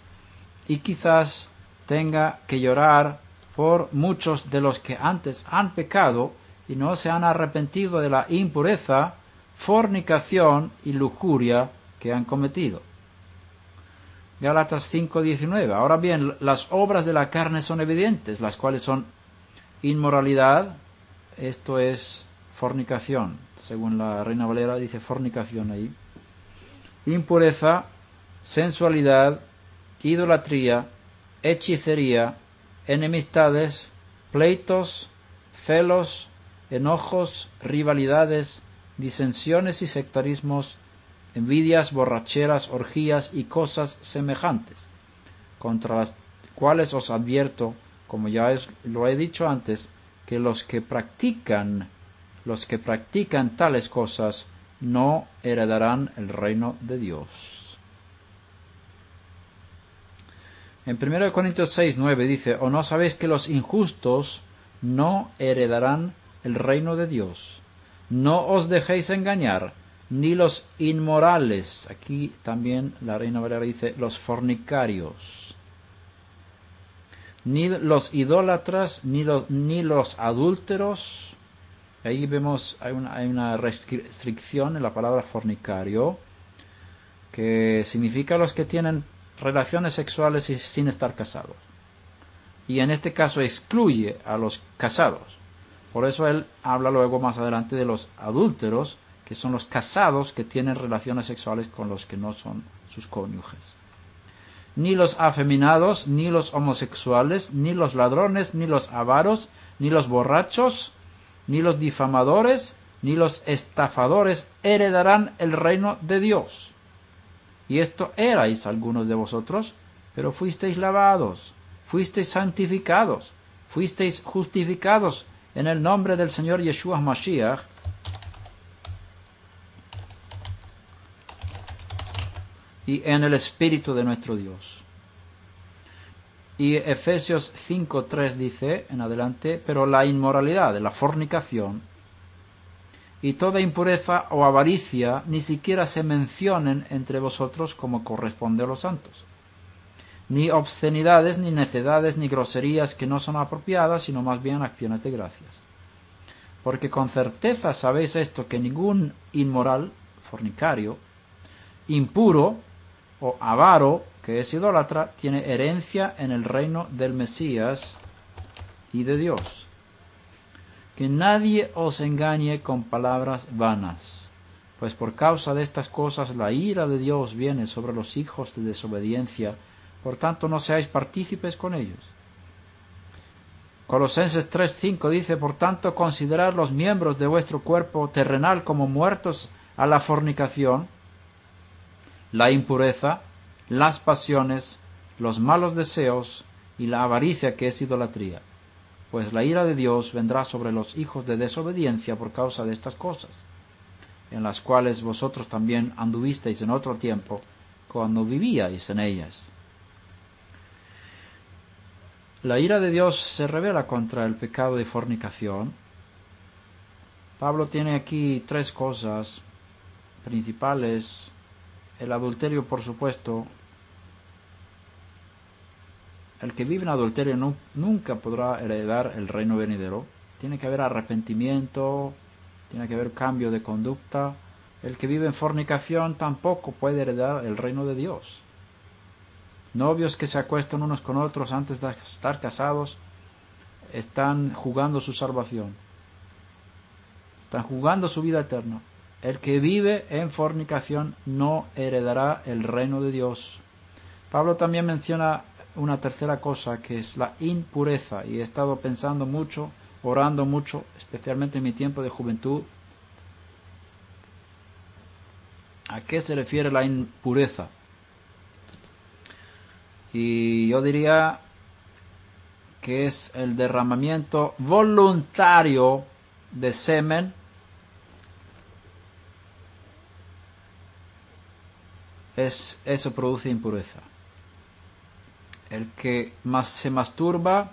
y quizás tenga que llorar por muchos de los que antes han pecado y no se han arrepentido de la impureza, fornicación y lujuria que han cometido. Gálatas 5:19. Ahora bien, las obras de la carne son evidentes, las cuales son inmoralidad, esto es fornicación, según la Reina Valera dice fornicación ahí, impureza, sensualidad, idolatría, hechicería, enemistades, pleitos, celos, enojos, rivalidades, disensiones y sectarismos, envidias, borracheras, orgías y cosas semejantes, contra las cuales os advierto, como ya lo he dicho antes, que los que practican, los que practican tales cosas, no heredarán el reino de Dios. En 1 Corintios 6, 9 dice, ¿o no sabéis que los injustos no heredarán el reino de Dios? No os dejéis engañar, ni los inmorales, aquí también la Reina Valera dice, los fornicarios, ni los idólatras, ni los, ni los adúlteros, ahí vemos, hay una, hay una restricción en la palabra fornicario, que significa los que tienen relaciones sexuales sin estar casados. Y en este caso excluye a los casados. Por eso él habla luego más adelante de los adúlteros, que son los casados que tienen relaciones sexuales con los que no son sus cónyuges. Ni los afeminados, ni los homosexuales, ni los ladrones, ni los avaros, ni los borrachos, ni los difamadores, ni los estafadores heredarán el reino de Dios. Y esto erais algunos de vosotros, pero fuisteis lavados, fuisteis santificados, fuisteis justificados en el nombre del Señor Yeshua Mashiach y en el Espíritu de nuestro Dios. Y Efesios 5.3 dice en adelante, pero la inmoralidad, la fornicación, y toda impureza o avaricia ni siquiera se mencionen entre vosotros como corresponde a los santos. Ni obscenidades, ni necedades, ni groserías que no son apropiadas, sino más bien acciones de gracias. Porque con certeza sabéis esto, que ningún inmoral, fornicario, impuro o avaro, que es idólatra, tiene herencia en el reino del Mesías y de Dios que nadie os engañe con palabras vanas, pues por causa de estas cosas la ira de Dios viene sobre los hijos de desobediencia, por tanto no seáis partícipes con ellos. Colosenses 3:5 dice, por tanto, considerad los miembros de vuestro cuerpo terrenal como muertos a la fornicación, la impureza, las pasiones, los malos deseos y la avaricia que es idolatría pues la ira de Dios vendrá sobre los hijos de desobediencia por causa de estas cosas, en las cuales vosotros también anduvisteis en otro tiempo, cuando vivíais en ellas. La ira de Dios se revela contra el pecado de fornicación, Pablo tiene aquí tres cosas principales. El adulterio, por supuesto. El que vive en adulterio nunca podrá heredar el reino venidero. Tiene que haber arrepentimiento, tiene que haber cambio de conducta. El que vive en fornicación tampoco puede heredar el reino de Dios. Novios que se acuestan unos con otros antes de estar casados están jugando su salvación. Están jugando su vida eterna. El que vive en fornicación no heredará el reino de Dios. Pablo también menciona una tercera cosa que es la impureza y he estado pensando mucho, orando mucho, especialmente en mi tiempo de juventud. ¿A qué se refiere la impureza? Y yo diría que es el derramamiento voluntario de semen es, eso produce impureza. El que más se masturba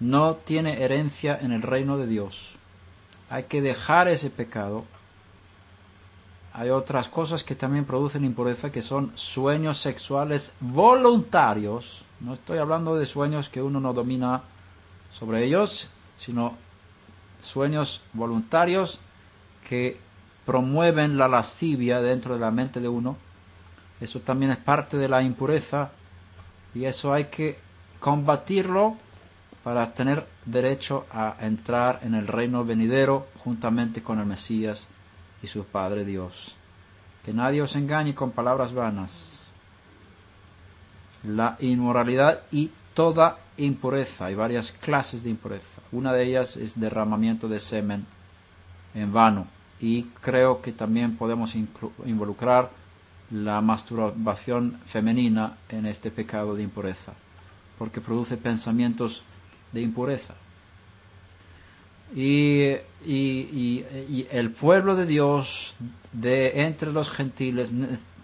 no tiene herencia en el reino de Dios. Hay que dejar ese pecado hay otras cosas que también producen impureza, que son sueños sexuales voluntarios. No estoy hablando de sueños que uno no domina sobre ellos, sino sueños voluntarios que promueven la lascivia dentro de la mente de uno. Eso también es parte de la impureza y eso hay que combatirlo para tener derecho a entrar en el reino venidero juntamente con el Mesías y su Padre Dios. Que nadie os engañe con palabras vanas. La inmoralidad y toda impureza. Hay varias clases de impureza. Una de ellas es derramamiento de semen en vano. Y creo que también podemos involucrar la masturbación femenina en este pecado de impureza, porque produce pensamientos de impureza. Y, el pueblo de Dios de entre los gentiles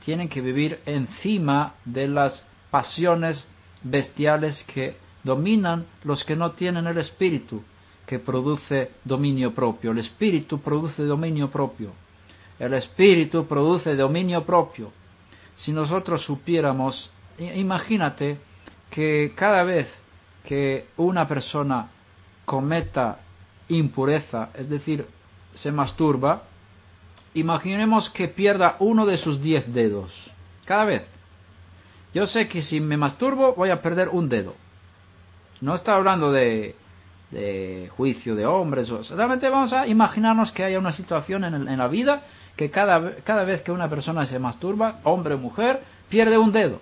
tienen que vivir encima de las pasiones bestiales que dominan los que no tienen el espíritu que produce dominio propio. El espíritu produce dominio propio. El espíritu produce dominio propio. Si nosotros supiéramos, imagínate que cada vez que una persona cometa impureza, es decir, se masturba, imaginemos que pierda uno de sus diez dedos, cada vez. Yo sé que si me masturbo voy a perder un dedo. No está hablando de, de juicio de hombres, solamente vamos a imaginarnos que haya una situación en, en la vida que cada, cada vez que una persona se masturba, hombre o mujer, pierde un dedo.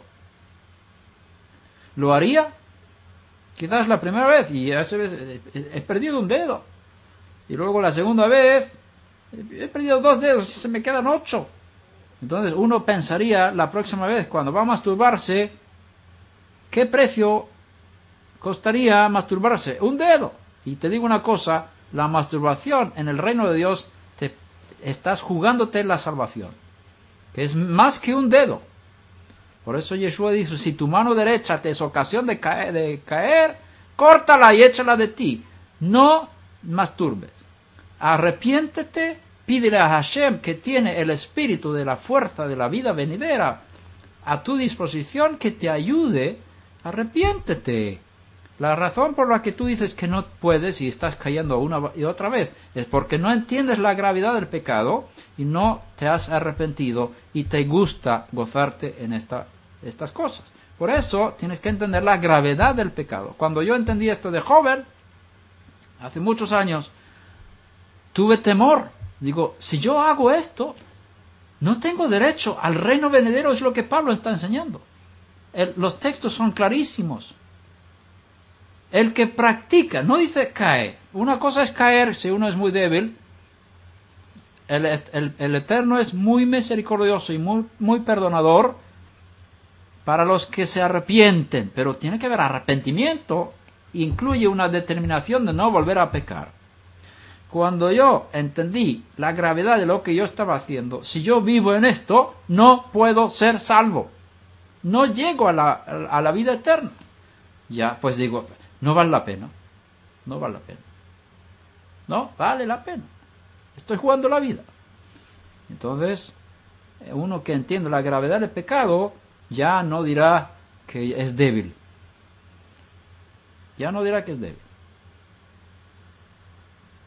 ¿Lo haría? Quizás la primera vez y ya se he perdido un dedo. Y luego la segunda vez, he perdido dos dedos y se me quedan ocho. Entonces uno pensaría la próxima vez cuando va a masturbarse, ¿qué precio costaría masturbarse? Un dedo. Y te digo una cosa, la masturbación en el reino de Dios, estás jugándote la salvación, que es más que un dedo. Por eso Yeshua dijo, si tu mano derecha te es ocasión de caer, de caer córtala y échala de ti. No masturbes. Arrepiéntete, pídele a Hashem que tiene el espíritu de la fuerza de la vida venidera a tu disposición que te ayude. Arrepiéntete. La razón por la que tú dices que no puedes y estás cayendo una y otra vez es porque no entiendes la gravedad del pecado y no te has arrepentido y te gusta gozarte en esta, estas cosas. Por eso tienes que entender la gravedad del pecado. Cuando yo entendí esto de joven, hace muchos años, tuve temor. Digo, si yo hago esto, no tengo derecho al reino venidero, es lo que Pablo está enseñando. los textos son clarísimos. El que practica, no dice cae. Una cosa es caer si uno es muy débil. El, el Eterno es muy misericordioso y muy, muy perdonador para los que se arrepienten, pero tiene que haber arrepentimiento, incluye una determinación de no volver a pecar. Cuando yo entendí la gravedad de lo que yo estaba haciendo, si yo vivo en esto, no puedo ser salvo. No llego a la, a la vida eterna. Ya, pues digo, no vale la pena. No vale la pena. No vale la pena. Estoy jugando la vida. Entonces, uno que entiende la gravedad del pecado ya no dirá que es débil. Ya no dirá que es débil.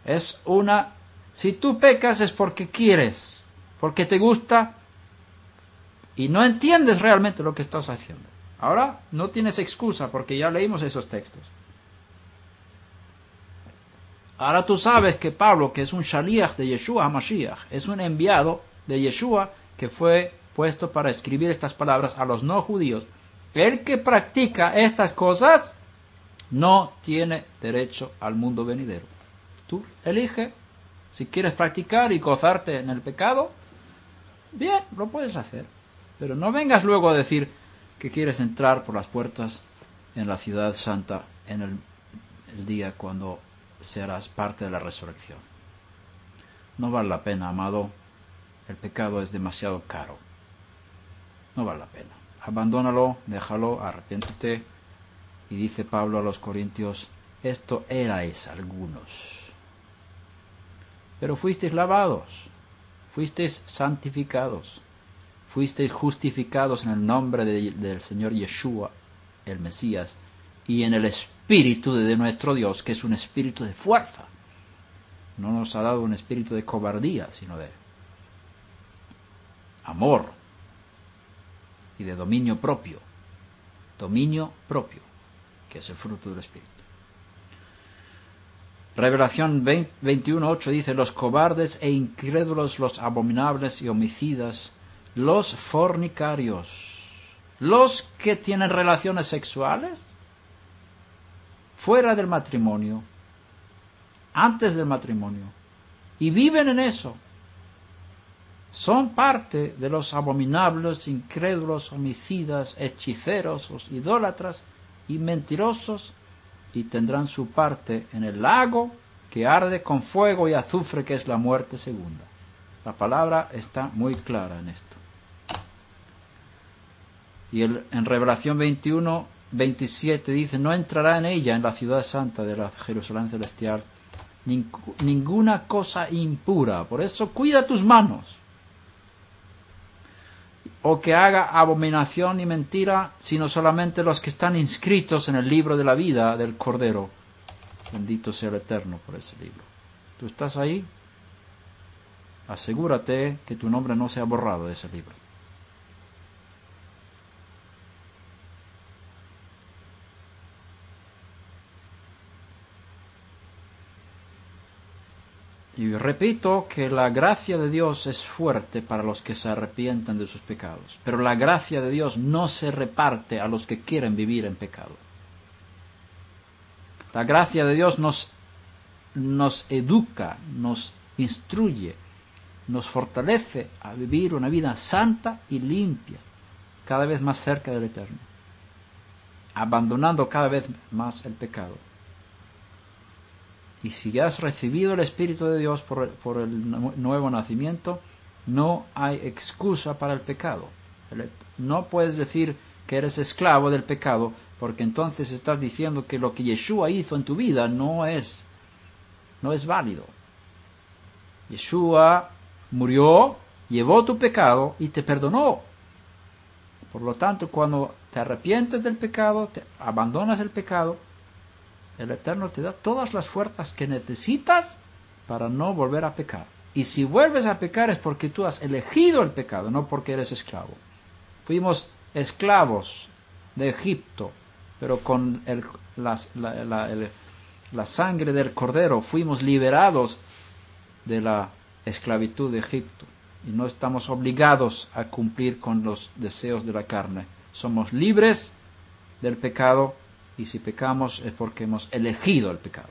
Es una... Si tú pecas es porque quieres, porque te gusta y no entiendes realmente lo que estás haciendo. Ahora no tienes excusa porque ya leímos esos textos. Ahora tú sabes que Pablo, que es un shaliach de Yeshua HaMashiach, es un enviado de Yeshua que fue puesto para escribir estas palabras a los no judíos. El que practica estas cosas no tiene derecho al mundo venidero. Tú elige si quieres practicar y gozarte en el pecado, bien, lo puedes hacer. Pero no vengas luego a decir que quieres entrar por las puertas en la ciudad santa en el, el día cuando serás parte de la resurrección. No vale la pena, amado. El pecado es demasiado caro. No vale la pena. Abandónalo, déjalo, arrepiéntete. Y dice Pablo a los Corintios, esto erais algunos. Pero fuisteis lavados, fuisteis santificados, fuisteis justificados en el nombre del Señor Yeshua, el Mesías, y en el espíritu de nuestro Dios, que es un espíritu de fuerza. No nos ha dado un espíritu de cobardía, sino de amor y de dominio propio. Dominio propio, que es el fruto del espíritu. Revelación 21.8 dice, los cobardes e incrédulos, los abominables y homicidas, los fornicarios, los que tienen relaciones sexuales fuera del matrimonio, antes del matrimonio, y viven en eso, son parte de los abominables, incrédulos, homicidas, hechiceros, idólatras y mentirosos y tendrán su parte en el lago que arde con fuego y azufre, que es la muerte segunda. La palabra está muy clara en esto. Y en Revelación 21, 27 dice, no entrará en ella, en la ciudad santa de la Jerusalén celestial, ninguna cosa impura. Por eso cuida tus manos. O que haga abominación y mentira, sino solamente los que están inscritos en el libro de la vida del Cordero. Bendito sea el Eterno por ese libro. ¿Tú estás ahí? Asegúrate que tu nombre no sea borrado de ese libro. Y repito que la gracia de Dios es fuerte para los que se arrepientan de sus pecados, pero la gracia de Dios no se reparte a los que quieren vivir en pecado. La gracia de Dios nos, nos educa, nos instruye, nos fortalece a vivir una vida santa y limpia, cada vez más cerca del Eterno, abandonando cada vez más el pecado. Y si has recibido el Espíritu de Dios por, el nuevo nacimiento, no hay excusa para el pecado. No puedes decir que eres esclavo del pecado, porque entonces estás diciendo que lo que Yeshua hizo en tu vida no es, no es válido. Yeshua murió, llevó tu pecado y te perdonó. Por lo tanto, cuando te arrepientes del pecado, te abandonas el pecado, el Eterno te da todas las fuerzas que necesitas para no volver a pecar. Y si vuelves a pecar es porque tú has elegido el pecado, no porque eres esclavo. Fuimos esclavos de Egipto, pero con la, la sangre del cordero fuimos liberados de la esclavitud de Egipto. Y no estamos obligados a cumplir con los deseos de la carne. Somos libres del pecado y si pecamos es porque hemos elegido el pecado.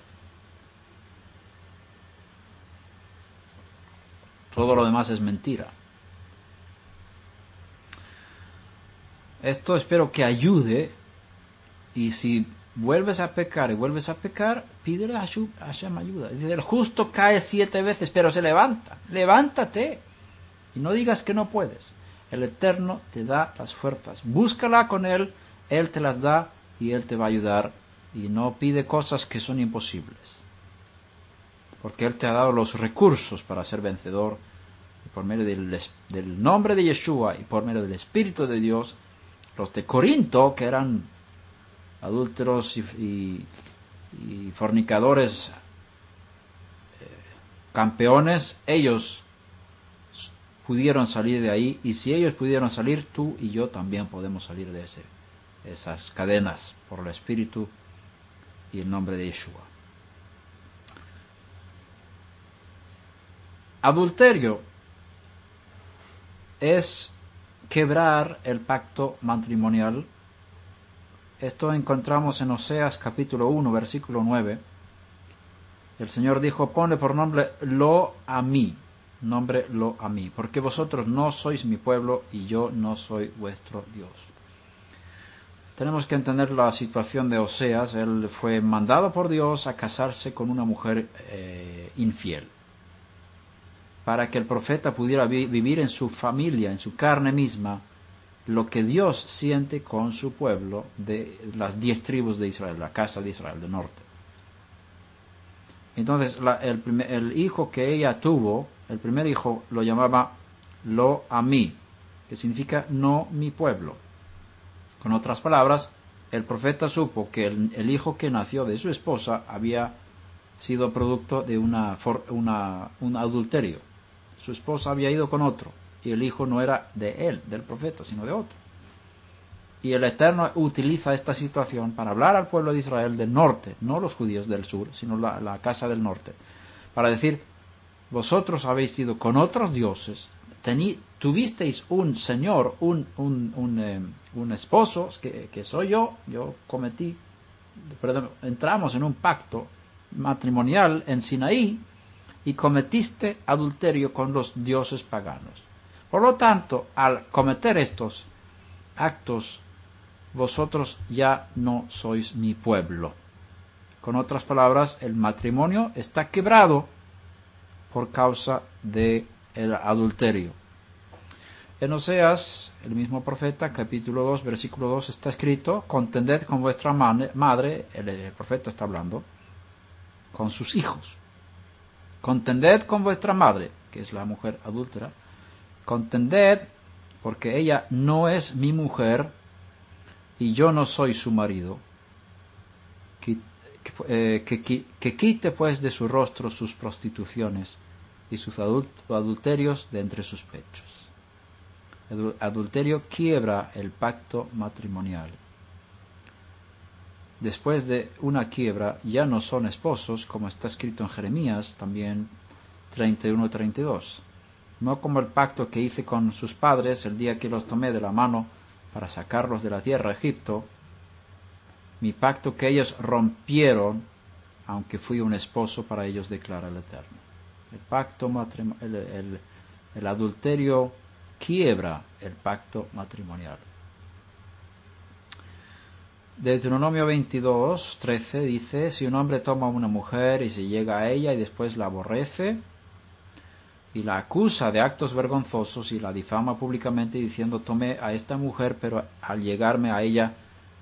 Todo lo demás es mentira. Esto espero que ayude y si vuelves a pecar y vuelves a pecar, pídele a Hashem ayuda. Dice, el justo cae siete veces, pero se levanta. Levántate. Y no digas que no puedes. El Eterno te da las fuerzas. Búscala con Él, Él te las da y Él te va a ayudar y no pide cosas que son imposibles. porque Él te ha dado los recursos para ser vencedor. Y por medio del, del nombre de Yeshua y por medio del Espíritu de Dios, los de Corinto, que eran adúlteros y, fornicadores eh, campeones, ellos pudieron salir de ahí y si ellos pudieron salir, tú y yo también podemos salir de ese, esas cadenas por el Espíritu y el nombre de Yeshua. Adulterio es quebrar el pacto matrimonial. Esto encontramos en Oseas capítulo 1, versículo 9. El Señor dijo, pone por nombre lo a mí, nombre lo a mí, porque vosotros no sois mi pueblo y yo no soy vuestro Dios. Tenemos que entender la situación de Oseas. Él fue mandado por Dios a casarse con una mujer eh, infiel para que el profeta pudiera vivir en su familia, en su carne misma, lo que Dios siente con su pueblo de las diez tribus de Israel, la casa de Israel del norte. Entonces, el, hijo que ella tuvo, el primer hijo, lo llamaba Lo a mí, que significa no mi pueblo. Con otras palabras, el profeta supo que el, hijo que nació de su esposa había sido producto de una, un adulterio su esposa había ido con otro y el hijo no era de él, del profeta, sino de otro. Y el Eterno utiliza esta situación para hablar al pueblo de Israel del norte, no los judíos del sur, sino la, casa del norte, para decir, vosotros habéis ido con otros dioses, tuvisteis un señor, un, un, eh, esposo, que, que, soy yo, yo cometí, entramos en un pacto matrimonial en Sinaí, y cometiste adulterio con los dioses paganos. Por lo tanto, al cometer estos actos, vosotros ya no sois mi pueblo. Con otras palabras, el matrimonio está quebrado por causa del el adulterio. En Oseas, el mismo profeta, capítulo 2, versículo 2, está escrito, contended con vuestra madre, el profeta está hablando, con sus hijos Contended con vuestra madre, que es la mujer adúltera. Contended porque ella no es mi mujer y yo no soy su marido. Que, eh, quite pues de su rostro sus prostituciones y sus adulterios de entre sus pechos. El adulterio quiebra el pacto matrimonial después de una quiebra ya no son esposos, como está escrito en Jeremías también 31-32. No como el pacto que hice con sus padres el día que los tomé de la mano para sacarlos de la tierra Egipto, mi pacto que ellos rompieron, aunque fui un esposo para ellos, declara el Eterno. El pacto el adulterio quiebra el pacto matrimonial. Deuteronomio 22, 13 dice, si un hombre toma a una mujer y se llega a ella y después la aborrece y la acusa de actos vergonzosos y la difama públicamente diciendo, tomé a esta mujer, pero al llegarme a ella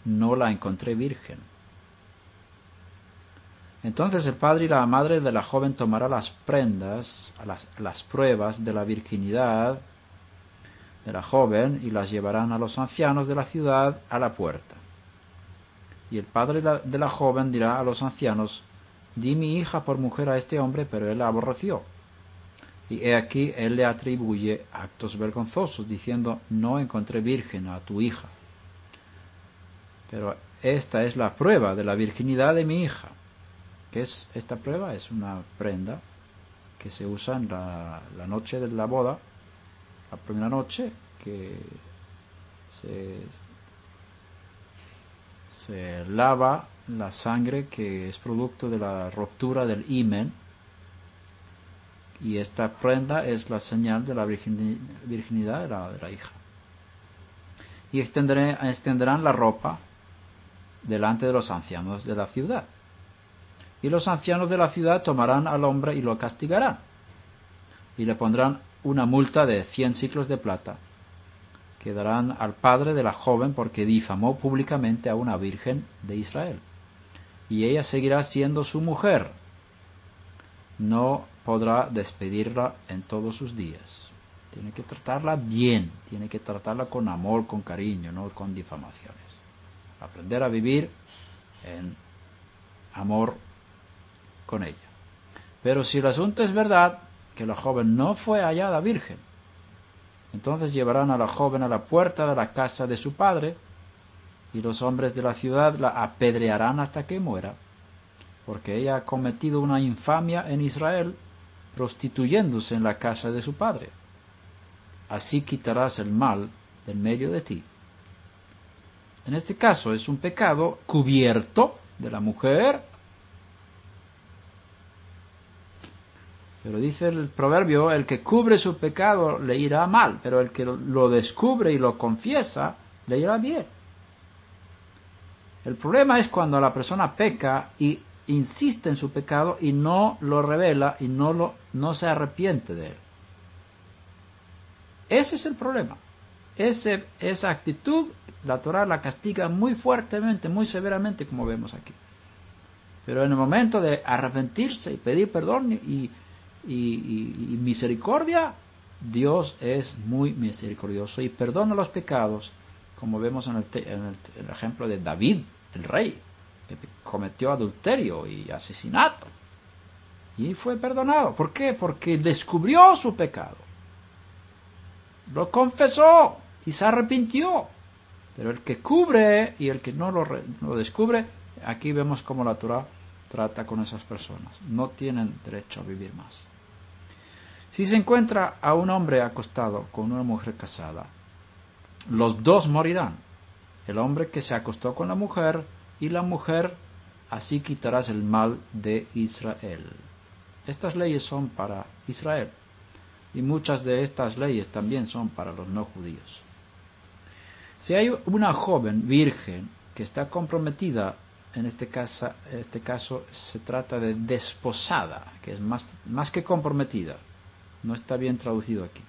no la encontré virgen. Entonces el padre y la madre de la joven tomará las prendas, las, las pruebas de la virginidad de la joven y las llevarán a los ancianos de la ciudad a la puerta y el padre de la joven dirá a los ancianos, di mi hija por mujer a este hombre, pero él la aborreció. Y he aquí él le atribuye actos vergonzosos, diciendo, no encontré virgen a tu hija. Pero esta es la prueba de la virginidad de mi hija. ¿Qué es esta prueba? Es una prenda que se usa en la, noche de la boda, la primera noche, que se, lava la sangre que es producto de la ruptura del imen y esta prenda es la señal de la virginidad de la, hija. Y extenderán la ropa delante de los ancianos de la ciudad. Y los ancianos de la ciudad tomarán al hombre y lo castigarán. Y le pondrán una multa de cien ciclos de plata que darán al padre de la joven porque difamó públicamente a una virgen de Israel. Y ella seguirá siendo su mujer. no podrá despedirla en todos sus días. Tiene que tratarla bien, tiene que tratarla con amor, con cariño, no con difamaciones. Aprender a vivir en amor con ella. Pero si el asunto es verdad, que la joven no fue hallada virgen, entonces llevarán a la joven a la puerta de la casa de su padre, y los hombres de la ciudad la apedrearán hasta que muera, porque ella ha cometido una infamia en Israel, prostituyéndose en la casa de su padre. Así quitarás el mal del medio de ti. En este caso es un pecado cubierto de la mujer Pero dice el proverbio, el que cubre su pecado le irá mal, pero el que lo descubre y lo confiesa le irá bien. El problema es cuando la persona peca y insiste en su pecado y no lo revela y no, lo, no se arrepiente de él. Ese es el problema. Esa actitud la Torah la castiga muy fuertemente, muy severamente, como vemos aquí. Pero en el momento de arrepentirse y pedir perdón y, y, misericordia, Dios es muy misericordioso y perdona los pecados, como vemos en el, ejemplo de David, el rey, que cometió adulterio y asesinato. Y fue perdonado. ¿Por qué? Porque descubrió su pecado. Lo confesó y se arrepintió. Pero el que cubre y el que no lo, descubre, aquí vemos cómo la Torah trata con esas personas. No tienen derecho a vivir más. Si se encuentra a un hombre acostado con una mujer casada, los dos morirán. El hombre que se acostó con la mujer y la mujer, así quitarás el mal de Israel. Estas leyes son para Israel y muchas de estas leyes también son para los no judíos. Si hay una joven virgen que está comprometida, en este caso, este caso se trata de desposada, que es más, más que comprometida, no está bien traducido aquí,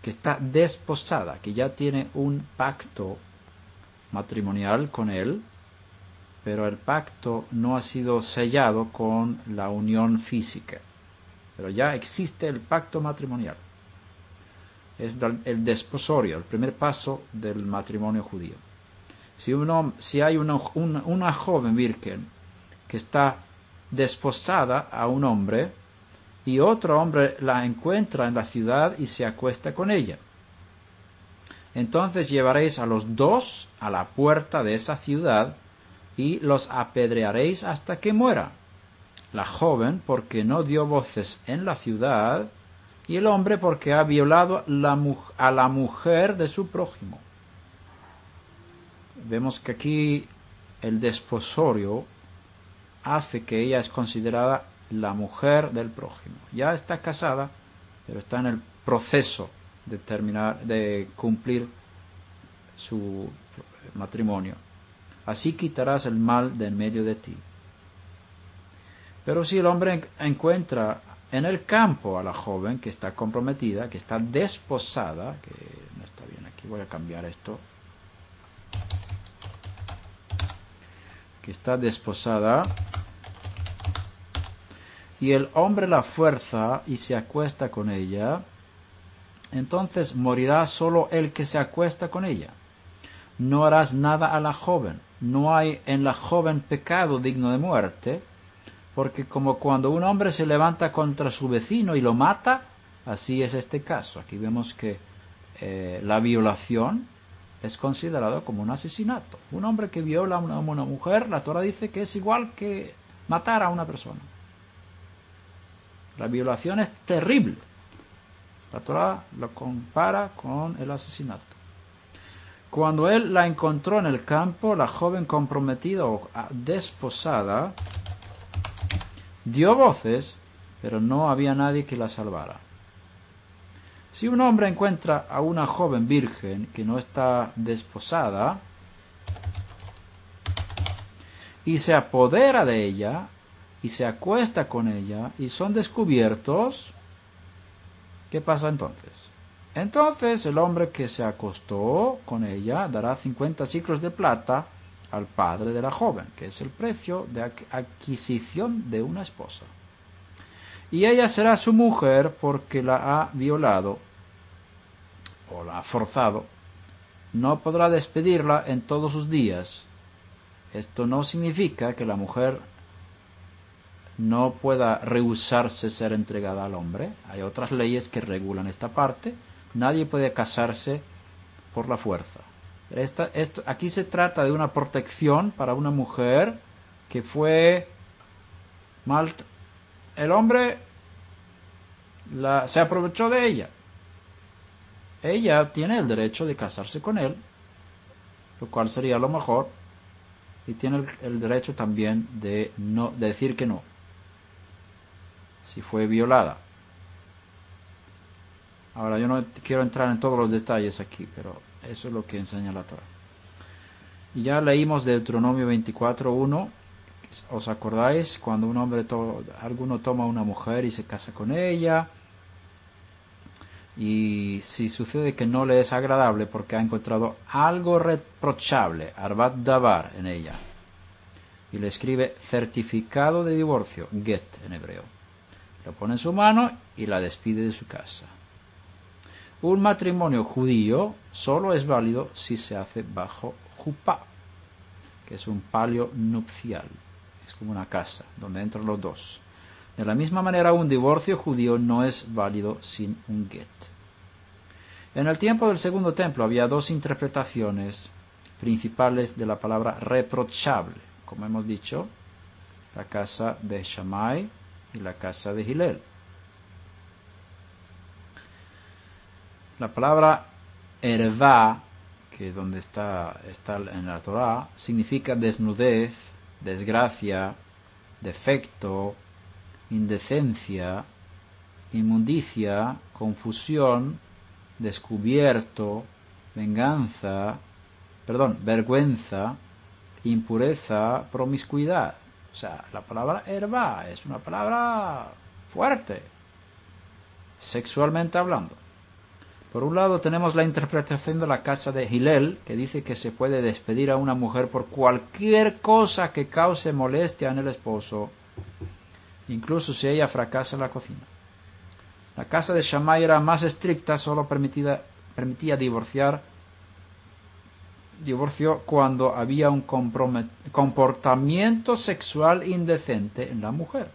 que está desposada, que ya tiene un pacto matrimonial con él, pero el pacto no ha sido sellado con la unión física, pero ya existe el pacto matrimonial. Es el desposorio, el primer paso del matrimonio judío. Si, hay una, una joven virgen que está desposada a un hombre, y otro hombre la encuentra en la ciudad y se acuesta con ella. Entonces llevaréis a los dos a la puerta de esa ciudad y los apedrearéis hasta que muera. La joven porque no dio voces en la ciudad y el hombre porque ha violado a la mujer de su prójimo. Vemos que aquí el desposorio hace que ella es considerada la mujer del prójimo. Ya está casada, pero está en el proceso de terminar, de cumplir su matrimonio. Así quitarás el mal de en medio de ti. Pero si el hombre encuentra en el campo a la joven que está comprometida, que está desposada, que no está bien aquí, voy a cambiar esto, que está desposada, y el hombre la fuerza y se acuesta con ella, entonces morirá solo el que se acuesta con ella. No harás nada a la joven, no hay en la joven pecado digno de muerte, porque como cuando un hombre se levanta contra su vecino y lo mata, así es este caso. Aquí vemos que eh, la violación es considerado como un asesinato. Un hombre que viola a una, mujer, la Torah dice que es igual que matar a una persona. La violación es terrible. La Torah lo compara con el asesinato. Cuando él la encontró en el campo, la joven comprometida o desposada dio voces, pero no había nadie que la salvara. Si un hombre encuentra a una joven virgen que no está desposada y se apodera de ella, y se acuesta con ella y son descubiertos, ¿qué pasa entonces? Entonces el hombre que se acostó con ella dará 50 ciclos de plata al padre de la joven, que es el precio de adquisición de una esposa. Y ella será su mujer porque la ha violado o la ha forzado. No podrá despedirla en todos sus días. Esto no significa que la mujer no pueda rehusarse ser entregada al hombre. Hay otras leyes que regulan esta parte. Nadie puede casarse por la fuerza. Esta, esto, aquí se trata de una protección para una mujer que fue mal. El hombre la, se aprovechó de ella. Ella tiene el derecho de casarse con él, lo cual sería lo mejor, y tiene el, derecho también de, no, de decir que no si fue violada. Ahora, yo no quiero entrar en todos los detalles aquí, pero eso es lo que enseña la Torah. Y ya leímos Deuteronomio 24.1. ¿Os acordáis? Cuando un hombre, to alguno toma una mujer y se casa con ella, y si sucede que no le es agradable porque ha encontrado algo reprochable, arbat davar, en ella, y le escribe certificado de divorcio, get en hebreo lo pone en su mano y la despide de su casa. Un matrimonio judío solo es válido si se hace bajo jupá, que es un palio nupcial. Es como una casa donde entran los dos. De la misma manera, un divorcio judío no es válido sin un get. En el tiempo del segundo templo había dos interpretaciones principales de la palabra reprochable. Como hemos dicho, la casa de Shammai y la casa de Gilel. La palabra erva, que donde está, está en la Torah, significa desnudez, desgracia, defecto, indecencia, inmundicia, confusión, descubierto, venganza, perdón, vergüenza, impureza, promiscuidad. O sea, la palabra herba es una palabra fuerte, sexualmente hablando. Por un lado tenemos la interpretación de la casa de Hillel, que dice que se puede despedir a una mujer por cualquier cosa que cause molestia en el esposo, incluso si ella fracasa en la cocina. La casa de Shammai era más estricta, solo permitía divorciar divorcio cuando había un comportamiento sexual indecente en la mujer.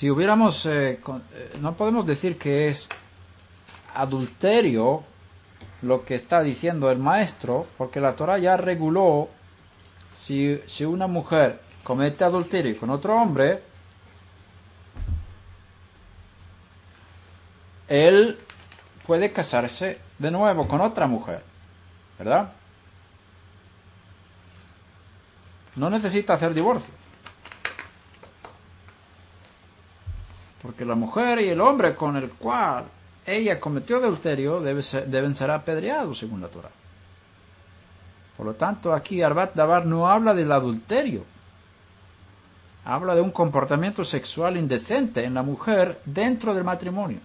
Si hubiéramos, eh, eh, no podemos decir que es adulterio lo que está diciendo el maestro, porque la Torah ya reguló si, si una mujer comete adulterio con otro hombre, él puede casarse de nuevo con otra mujer, ¿verdad? No necesita hacer divorcio. Porque la mujer y el hombre con el cual ella cometió adulterio deben ser apedreados según la Torah. Por lo tanto, aquí Arbat Dabar no habla del adulterio. Habla de un comportamiento sexual indecente en la mujer dentro del matrimonio.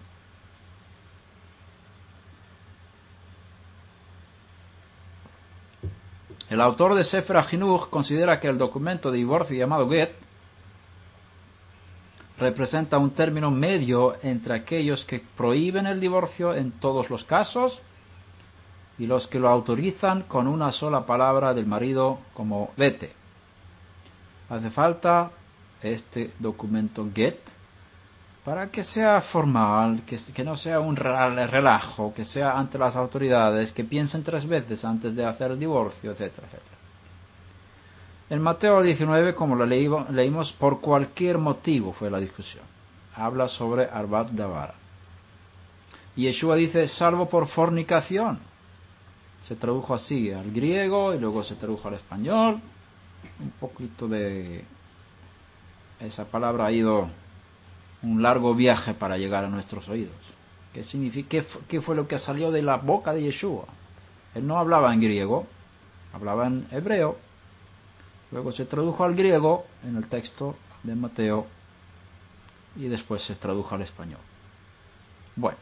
El autor de Sefer Achinuch considera que el documento de divorcio llamado Get representa un término medio entre aquellos que prohíben el divorcio en todos los casos y los que lo autorizan con una sola palabra del marido como vete. Hace falta este documento Get para que sea formal, que, no sea un relajo, que sea ante las autoridades, que piensen tres veces antes de hacer el divorcio, etcétera, etcétera. En Mateo 19, como lo leímos, por cualquier motivo fue la discusión. Habla sobre Arbat Davar. Y Yeshua dice, salvo por fornicación. Se tradujo así al griego y luego se tradujo al español. Un poquito de... Esa palabra ha ido un largo viaje para llegar a nuestros oídos. ¿Qué, significa, qué, fue lo que salió de la boca de Yeshua? Él no hablaba en griego, hablaba en hebreo. Luego se tradujo al griego en el texto de Mateo y después se tradujo al español. Bueno,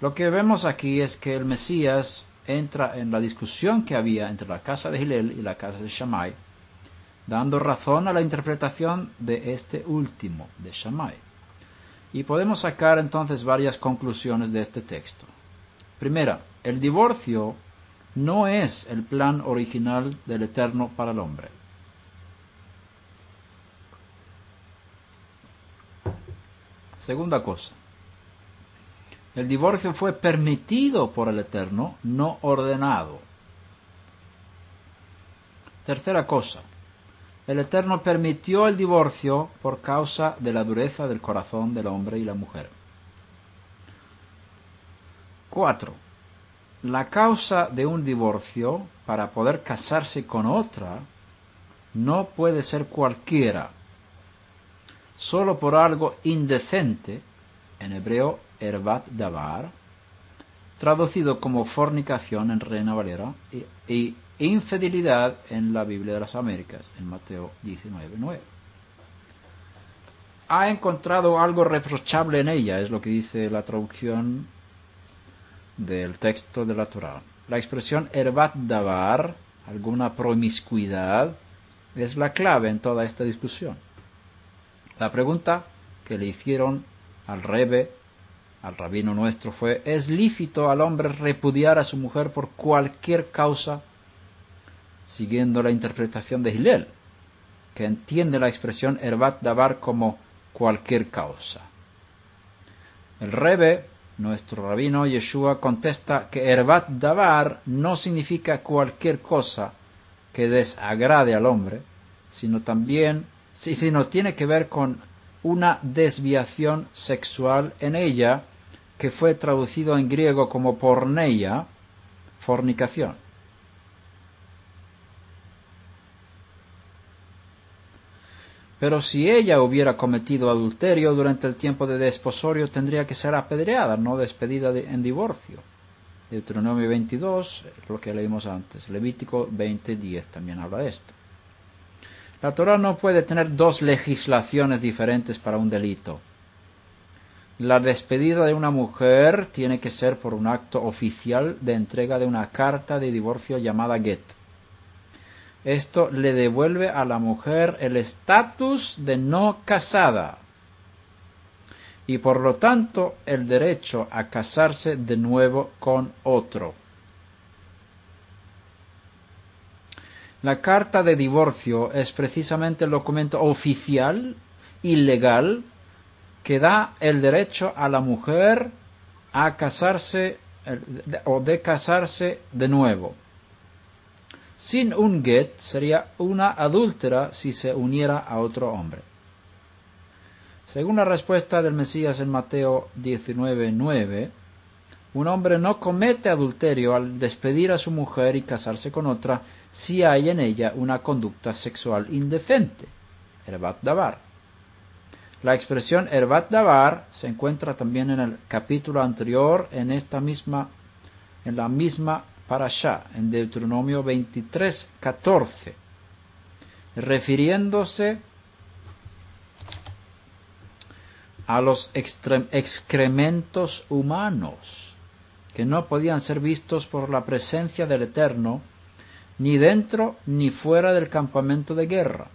lo que vemos aquí es que el Mesías entra en la discusión que había entre la casa de Hillel y la casa de Shammai dando razón a la interpretación de este último, de Shammai. Y podemos sacar entonces varias conclusiones de este texto. Primera, el divorcio no es el plan original del Eterno para el hombre. Segunda cosa, el divorcio fue permitido por el Eterno, no ordenado. Tercera cosa, el Eterno permitió el divorcio por causa de la dureza del corazón del hombre y la mujer. 4. La causa de un divorcio para poder casarse con otra no puede ser cualquiera, solo por algo indecente, en hebreo erbat davar, traducido como fornicación en Reina Valera, y, infidelidad en la Biblia de las Américas, en Mateo 19.9. Ha encontrado algo reprochable en ella, es lo que dice la traducción del texto de la Torah. La expresión erbat davar, alguna promiscuidad, es la clave en toda esta discusión. La pregunta que le hicieron al rebe, al rabino nuestro, fue, ¿es lícito al hombre repudiar a su mujer por cualquier causa? Siguiendo la interpretación de Hillel, que entiende la expresión erbat davar como cualquier causa. El rebe nuestro rabino Yeshua contesta que Erbat Davar no significa cualquier cosa que desagrade al hombre, sino también, sino tiene que ver con una desviación sexual en ella, que fue traducido en griego como porneia, fornicación. Pero si ella hubiera cometido adulterio durante el tiempo de desposorio, tendría que ser apedreada, no despedida en divorcio. Deuteronomio 22, lo que leímos antes. Levítico 20.10 también habla de esto. La Torah no puede tener dos legislaciones diferentes para un delito. La despedida de una mujer tiene que ser por un acto oficial de entrega de una carta de divorcio llamada get. Esto le devuelve a la mujer el estatus de no casada y por lo tanto el derecho a casarse de nuevo con otro. La carta de divorcio es precisamente el documento oficial y legal que da el derecho a la mujer a casarse o de casarse de nuevo. Sin un get sería una adúltera si se uniera a otro hombre. Según la respuesta del Mesías en Mateo 19:9, un hombre no comete adulterio al despedir a su mujer y casarse con otra si hay en ella una conducta sexual indecente. Erbat Davar. La expresión Erbat Davar se encuentra también en el capítulo anterior en esta misma en la misma para allá, en Deuteronomio 23, 14, refiriéndose a los excrementos humanos, que no podían ser vistos por la presencia del Eterno, ni dentro ni fuera del campamento de guerra.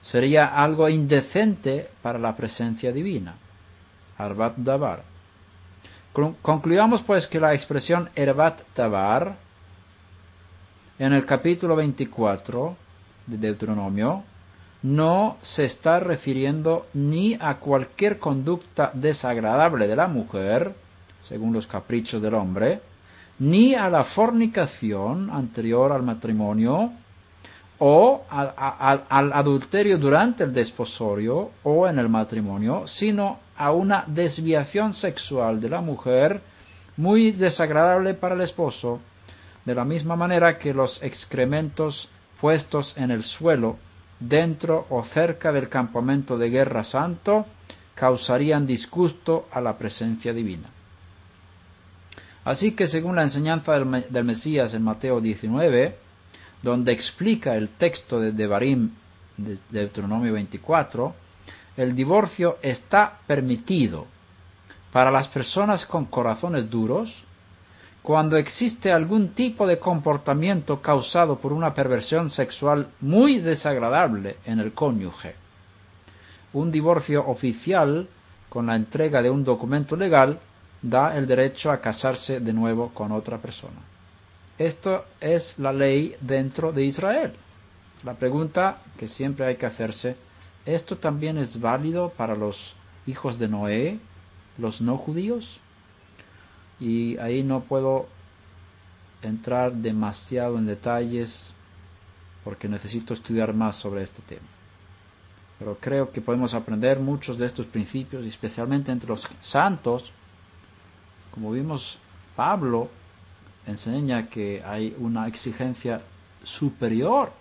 Sería algo indecente para la presencia divina. Arbat Dabar. Concluyamos pues que la expresión Erbat Tabar en el capítulo 24 de Deuteronomio no se está refiriendo ni a cualquier conducta desagradable de la mujer, según los caprichos del hombre, ni a la fornicación anterior al matrimonio, o al adulterio durante el desposorio o en el matrimonio, sino a una desviación sexual de la mujer muy desagradable para el esposo, de la misma manera que los excrementos puestos en el suelo dentro o cerca del campamento de guerra santo causarían disgusto a la presencia divina. Así que según la enseñanza del, Mesías en Mateo 19, donde explica el texto de Devarim de Deuteronomio 24, el divorcio está permitido para las personas con corazones duros cuando existe algún tipo de comportamiento causado por una perversión sexual muy desagradable en el cónyuge. Un divorcio oficial, con la entrega de un documento legal, da el derecho a casarse de nuevo con otra persona. Esto es la ley dentro de Israel. La pregunta que siempre hay que hacerse, ¿esto también es válido para los hijos de Noé, los no judíos? y ahí no puedo entrar demasiado en detalles porque necesito estudiar más sobre este tema. Pero creo que podemos aprender muchos de estos principios, especialmente entre los santos. Como vimos, Pablo enseña que hay una exigencia superior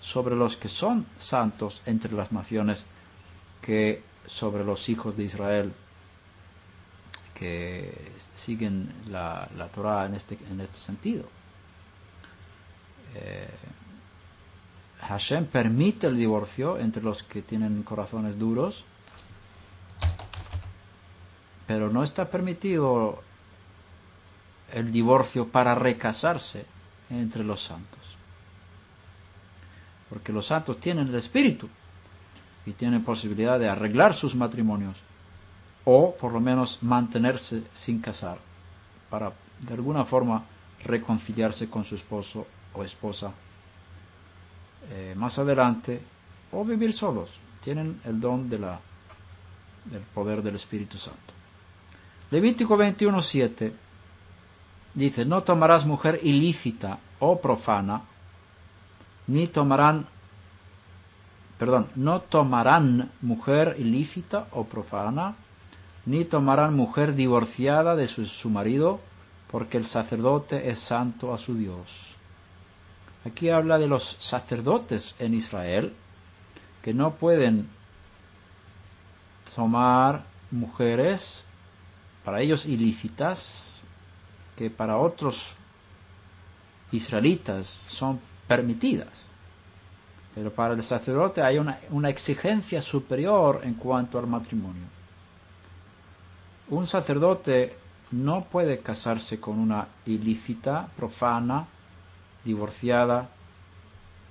sobre los que son santos entre las naciones que sobre los hijos de Israel que siguen la, la Torah en este, en este sentido. Eh, Hashem permite el divorcio entre los que tienen corazones duros, pero no está permitido el divorcio para recasarse entre los santos. Porque los santos tienen el espíritu y tienen posibilidad de arreglar sus matrimonios o por lo menos mantenerse sin casar para de alguna forma reconciliarse con su esposo o esposa eh, más adelante o vivir solos. Tienen el don del poder del Espíritu Santo. Levítico 21.7 dice, no tomarás mujer ilícita o profana, ni tomarán, perdón, no tomarán mujer ilícita o profana, ni tomarán mujer divorciada de su, marido, porque el sacerdote es santo a su Dios. Aquí habla de los sacerdotes en Israel, que no pueden tomar mujeres para ellos ilícitas, que para otros israelitas son permitidas. Pero para el sacerdote hay una exigencia superior en cuanto al matrimonio un sacerdote no puede casarse con una ilícita, profana, divorciada,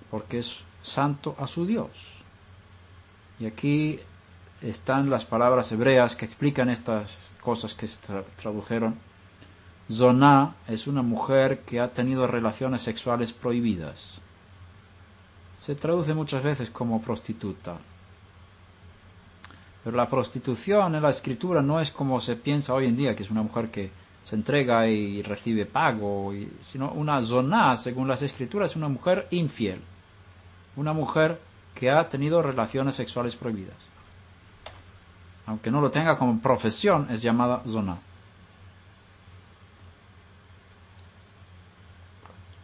porque es santo a su Dios. Y aquí están las palabras hebreas que explican estas cosas que se tradujeron. Zoná es una mujer que ha tenido relaciones sexuales prohibidas. Se traduce muchas veces como prostituta. Pero la prostitución en la escritura no es como se piensa hoy en día, que es una mujer que se entrega y recibe pago, sino una zona, según las escrituras, es una mujer infiel, una mujer que ha tenido relaciones sexuales prohibidas. Aunque no lo tenga como profesión, es llamada zona.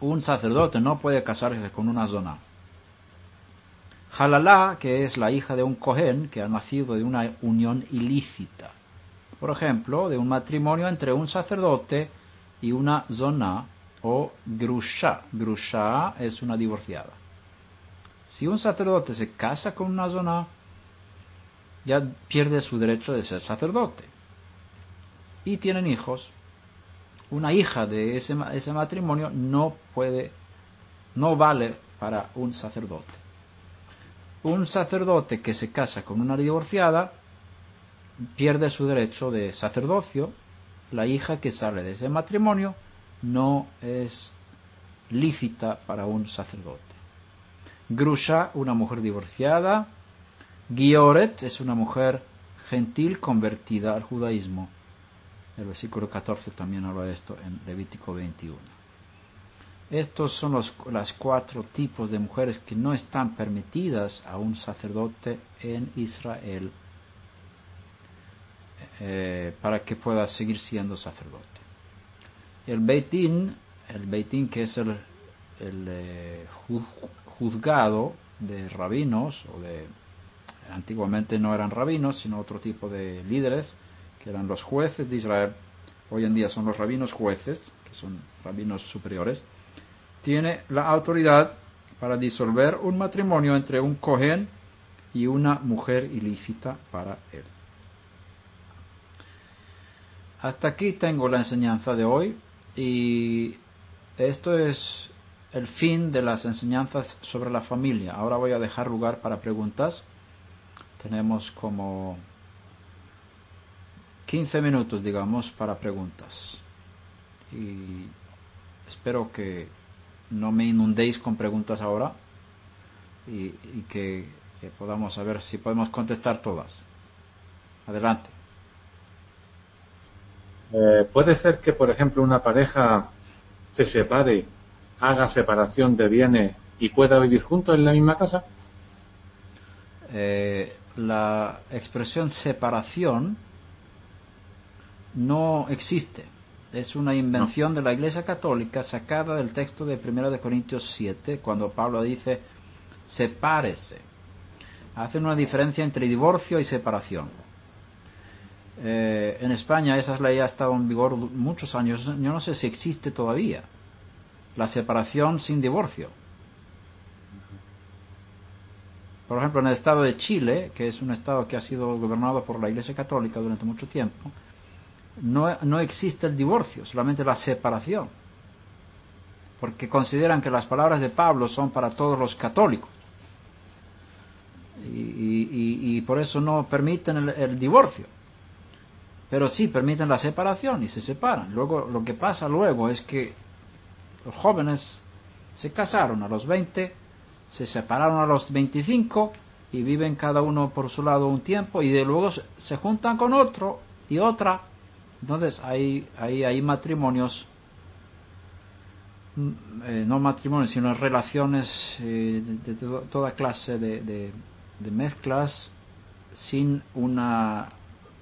Un sacerdote no puede casarse con una zona. Halalá, que es la hija de un Cohen que ha nacido de una unión ilícita. Por ejemplo, de un matrimonio entre un sacerdote y una zona o grusha. Grusha es una divorciada. Si un sacerdote se casa con una zona, ya pierde su derecho de ser sacerdote. Y tienen hijos. Una hija de ese, matrimonio no puede, no vale para un sacerdote un sacerdote que se casa con una divorciada pierde su derecho de sacerdocio, la hija que sale de ese matrimonio no es lícita para un sacerdote. Grusha, una mujer divorciada. Gioret es una mujer gentil convertida al judaísmo. El versículo 14 también habla de esto en Levítico 21. Estos son los las cuatro tipos de mujeres que no están permitidas a un sacerdote en Israel eh, para que pueda seguir siendo sacerdote. El Beitín, el Beitín que es el, eh, juzgado de rabinos, o de, antiguamente no eran rabinos, sino otro tipo de líderes, que eran los jueces de Israel. Hoy en día son los rabinos jueces, que son rabinos superiores tiene la autoridad para disolver un matrimonio entre un cohen y una mujer ilícita para él. Hasta aquí tengo la enseñanza de hoy. Y esto es el fin de las enseñanzas sobre la familia. Ahora voy a dejar lugar para preguntas. Tenemos como 15 minutos, digamos, para preguntas. Y espero que no me inundéis con preguntas ahora y, que, podamos saber si podemos contestar todas. Adelante. Eh, puede ser que, por ejemplo, una pareja se separe, haga separación de bienes y pueda vivir juntos en la misma casa. Eh, la expresión separación no existe. Es una invención de la Iglesia Católica sacada del texto de 1 de Corintios 7, cuando Pablo dice, sepárese. Hacen una diferencia entre divorcio y separación. Eh, en España esa ley ha estado en vigor muchos años. Yo no sé si existe todavía. La separación sin divorcio. Por ejemplo, en el estado de Chile, que es un estado que ha sido gobernado por la Iglesia Católica durante mucho tiempo, no, no existe el divorcio, solamente la separación. Porque consideran que las palabras de Pablo son para todos los católicos. Y, por eso no permiten el, divorcio. Pero sí permiten la separación y se separan. Luego, lo que pasa luego es que los jóvenes se casaron a los 20, se separaron a los 25 y viven cada uno por su lado un tiempo y de luego se juntan con otro y otra entonces hay, hay, hay matrimonios, mm, eh, no matrimonios, sino relaciones eh, de, toda clase de, de, mezclas sin una,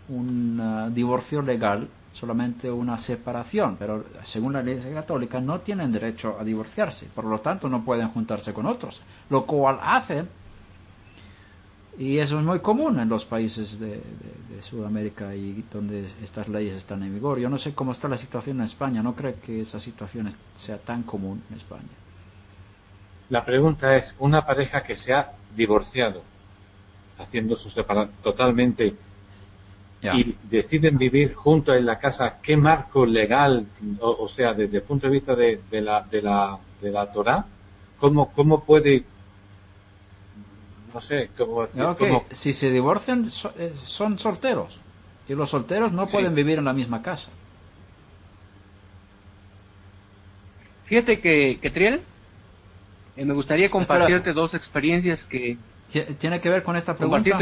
un divorcio legal, solamente una separación, pero según la ley católica no tienen derecho a divorciarse, por lo tanto no pueden juntarse con otros, lo cual hace y eso es muy común en los países de, Sudamérica y donde estas leyes están en vigor. Yo no sé cómo está la situación en España, no creo que esa situación sea tan común en España. La pregunta es, una pareja que se ha divorciado, haciendo su separación totalmente, y deciden vivir juntos en la casa, ¿qué marco legal, o, sea, desde el punto de vista de, la, de, la, de la Torah, cómo, cómo puede no sé cómo Si se divorcian, eh, son solteros. Y los solteros no pueden vivir en la misma casa. Fíjate que, que Triel, eh, me gustaría compartirte dos experiencias que... ¿Tiene que ver con esta pregunta?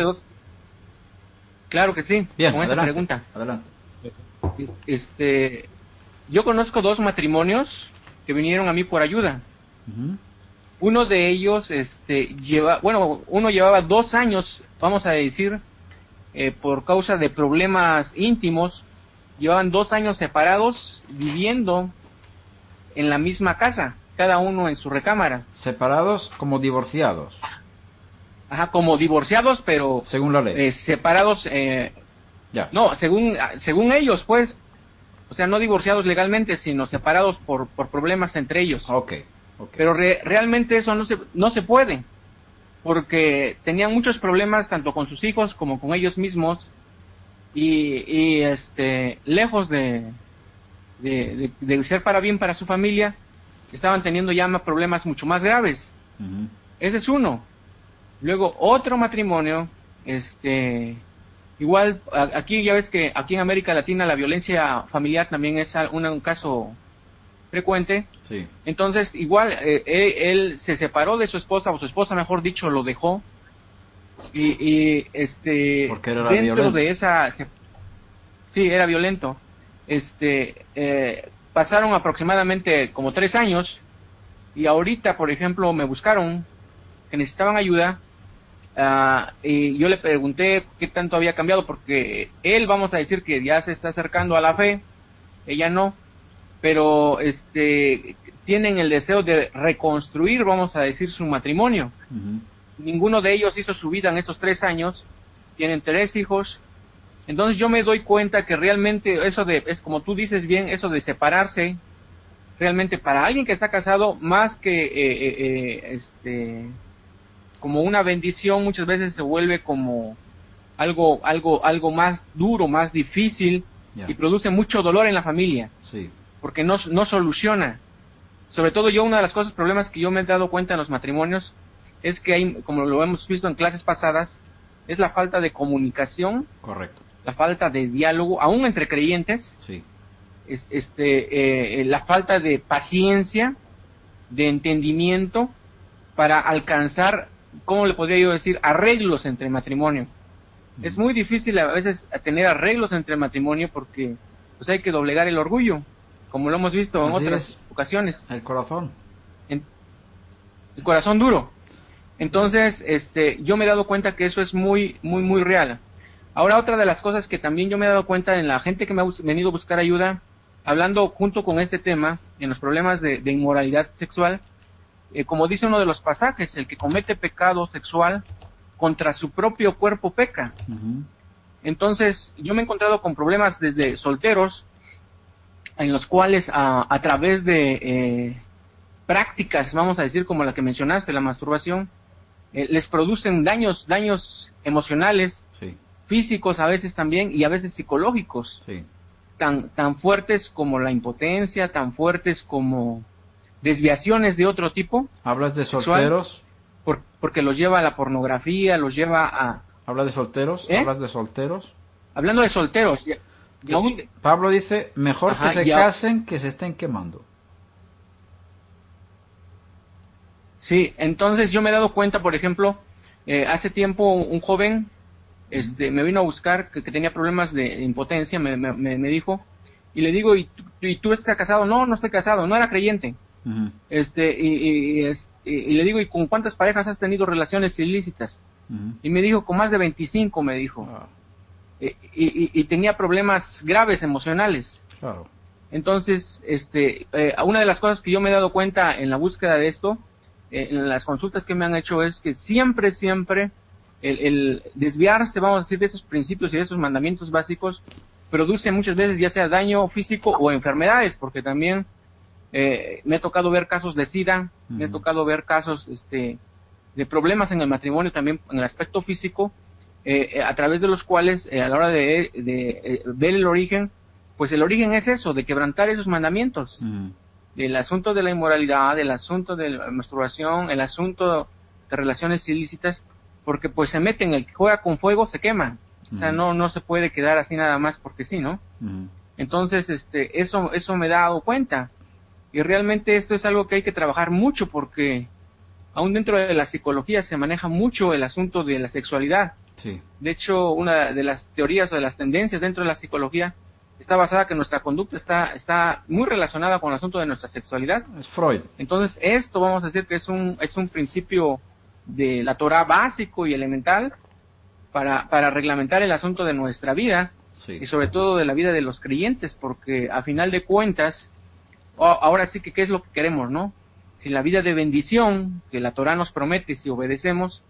Claro que sí, Bien, con esta pregunta. Adelante. Este, yo conozco dos matrimonios que vinieron a mí por ayuda. Uno de ellos, este, lleva, bueno, uno llevaba dos años, vamos a decir, eh, por causa de problemas íntimos, llevaban dos años separados viviendo en la misma casa, cada uno en su recámara. Separados como divorciados. Ajá, como divorciados, pero según la ley. Eh, separados. Eh, ya. No, según según ellos, pues, o sea, no divorciados legalmente, sino separados por, por problemas entre ellos. Ok. Pero realmente eso no se, no se puede, porque tenían muchos problemas tanto con sus hijos como con ellos mismos y, este, lejos de, de, ser para bien para su familia, estaban teniendo ya problemas mucho más graves. Ese es uno. Luego otro matrimonio, este, igual aquí ya ves que aquí en América Latina la violencia familiar también es un caso frecuente. Sí. Entonces, igual, eh, él, se separó de su esposa, o su esposa, mejor dicho, lo dejó. Y, este, Porque era dentro de esa, sí, era violento. Este, eh, pasaron aproximadamente como tres años y ahorita, por ejemplo, me buscaron que necesitaban ayuda ah, y yo le pregunté qué tanto había cambiado porque él, vamos a decir que ya se está acercando a la fe, ella no pero este tienen el deseo de reconstruir, vamos a decir, su matrimonio. Ninguno de ellos hizo su vida en esos tres años, tienen tres hijos. Entonces yo me doy cuenta que realmente eso de, es como tú dices bien, eso de separarse, realmente para alguien que está casado, más que eh, eh, eh, este, como una bendición, muchas veces se vuelve como algo, algo, algo más duro, más difícil y produce mucho dolor en la familia. Sí. Porque no, no soluciona. Sobre todo yo, una de las cosas, problemas que yo me he dado cuenta en los matrimonios es que hay, como lo hemos visto en clases pasadas, es la falta de comunicación. Correcto. La falta de diálogo, aún entre creyentes. Sí. Es, este, eh, la falta de paciencia, de entendimiento para alcanzar, ¿cómo le podría yo decir? Arreglos entre matrimonio. Es muy difícil a veces tener arreglos entre matrimonio porque pues hay que doblegar el orgullo, como lo hemos visto en otras ocasiones. El corazón. el corazón duro. Entonces, este, yo me he dado cuenta que eso es muy, muy, muy real. Ahora, otra de las cosas que también yo me he dado cuenta en la gente que me ha venido a buscar ayuda, hablando junto con este tema, en los problemas de, inmoralidad sexual, eh, como dice uno de los pasajes, el que comete pecado sexual contra su propio cuerpo peca. Entonces, yo me he encontrado con problemas desde solteros, en los cuales a, través de eh, prácticas, vamos a decir como la que mencionaste, la masturbación, eh, les producen daños, daños emocionales, físicos a veces también y a veces psicológicos, tan, tan fuertes como la impotencia, tan fuertes como desviaciones de otro tipo. ¿Hablas de solteros? porque los lleva a la pornografía, los lleva a... ¿Hablas de solteros? ¿Eh? ¿Hablas de solteros? Hablando de solteros. Pablo dice, mejor que se casen que se estén quemando. Sí, entonces yo me he dado cuenta, por ejemplo, eh, hace tiempo un joven este, me vino a buscar que, tenía problemas de impotencia, me, me, dijo, y le digo, ¿y, ¿y tú estás casado? No, no estoy casado, no era creyente. este, y, y, le digo, ¿y con cuántas parejas has tenido relaciones ilícitas? Y me dijo, con más de 25, me dijo. Ah. Y, tenía problemas graves emocionales. Claro. Entonces, este, eh, una de las cosas que yo me he dado cuenta en la búsqueda de esto eh, en las consultas que me han hecho es que siempre, siempre el, desviarse, vamos a decir, de esos principios y de esos mandamientos básicos produce muchas veces ya sea daño físico o enfermedades, porque también eh, me ha tocado ver casos de SIDA, me ha tocado ver casos este, de problemas en el matrimonio también en el aspecto físico, eh, a través de los cuales a la hora de, ver el origen, pues el origen es eso, de quebrantar esos mandamientos el asunto de la inmoralidad, el asunto de la masturbación, el asunto de relaciones ilícitas, porque pues se meten, el que juega con fuego se quema. O sea, no, no se puede quedar así nada más porque sí, ¿no? Entonces, este, eso, eso me he dado cuenta. Y realmente esto es algo que hay que trabajar mucho porque aún dentro de la psicología se maneja mucho el asunto de la sexualidad. Sí. De hecho, una de las teorías o de las tendencias dentro de la psicología está basada que nuestra conducta está, está muy relacionada con el asunto de nuestra sexualidad. Es Freud. Entonces, esto vamos a decir que es un, es un principio de la Torah básico y elemental para, para reglamentar el asunto de nuestra vida y sobre todo de la vida de los creyentes, porque a final de cuentas, ahora sí que qué es lo que queremos, ¿no? Si la vida de bendición que la Torah nos promete si obedecemos,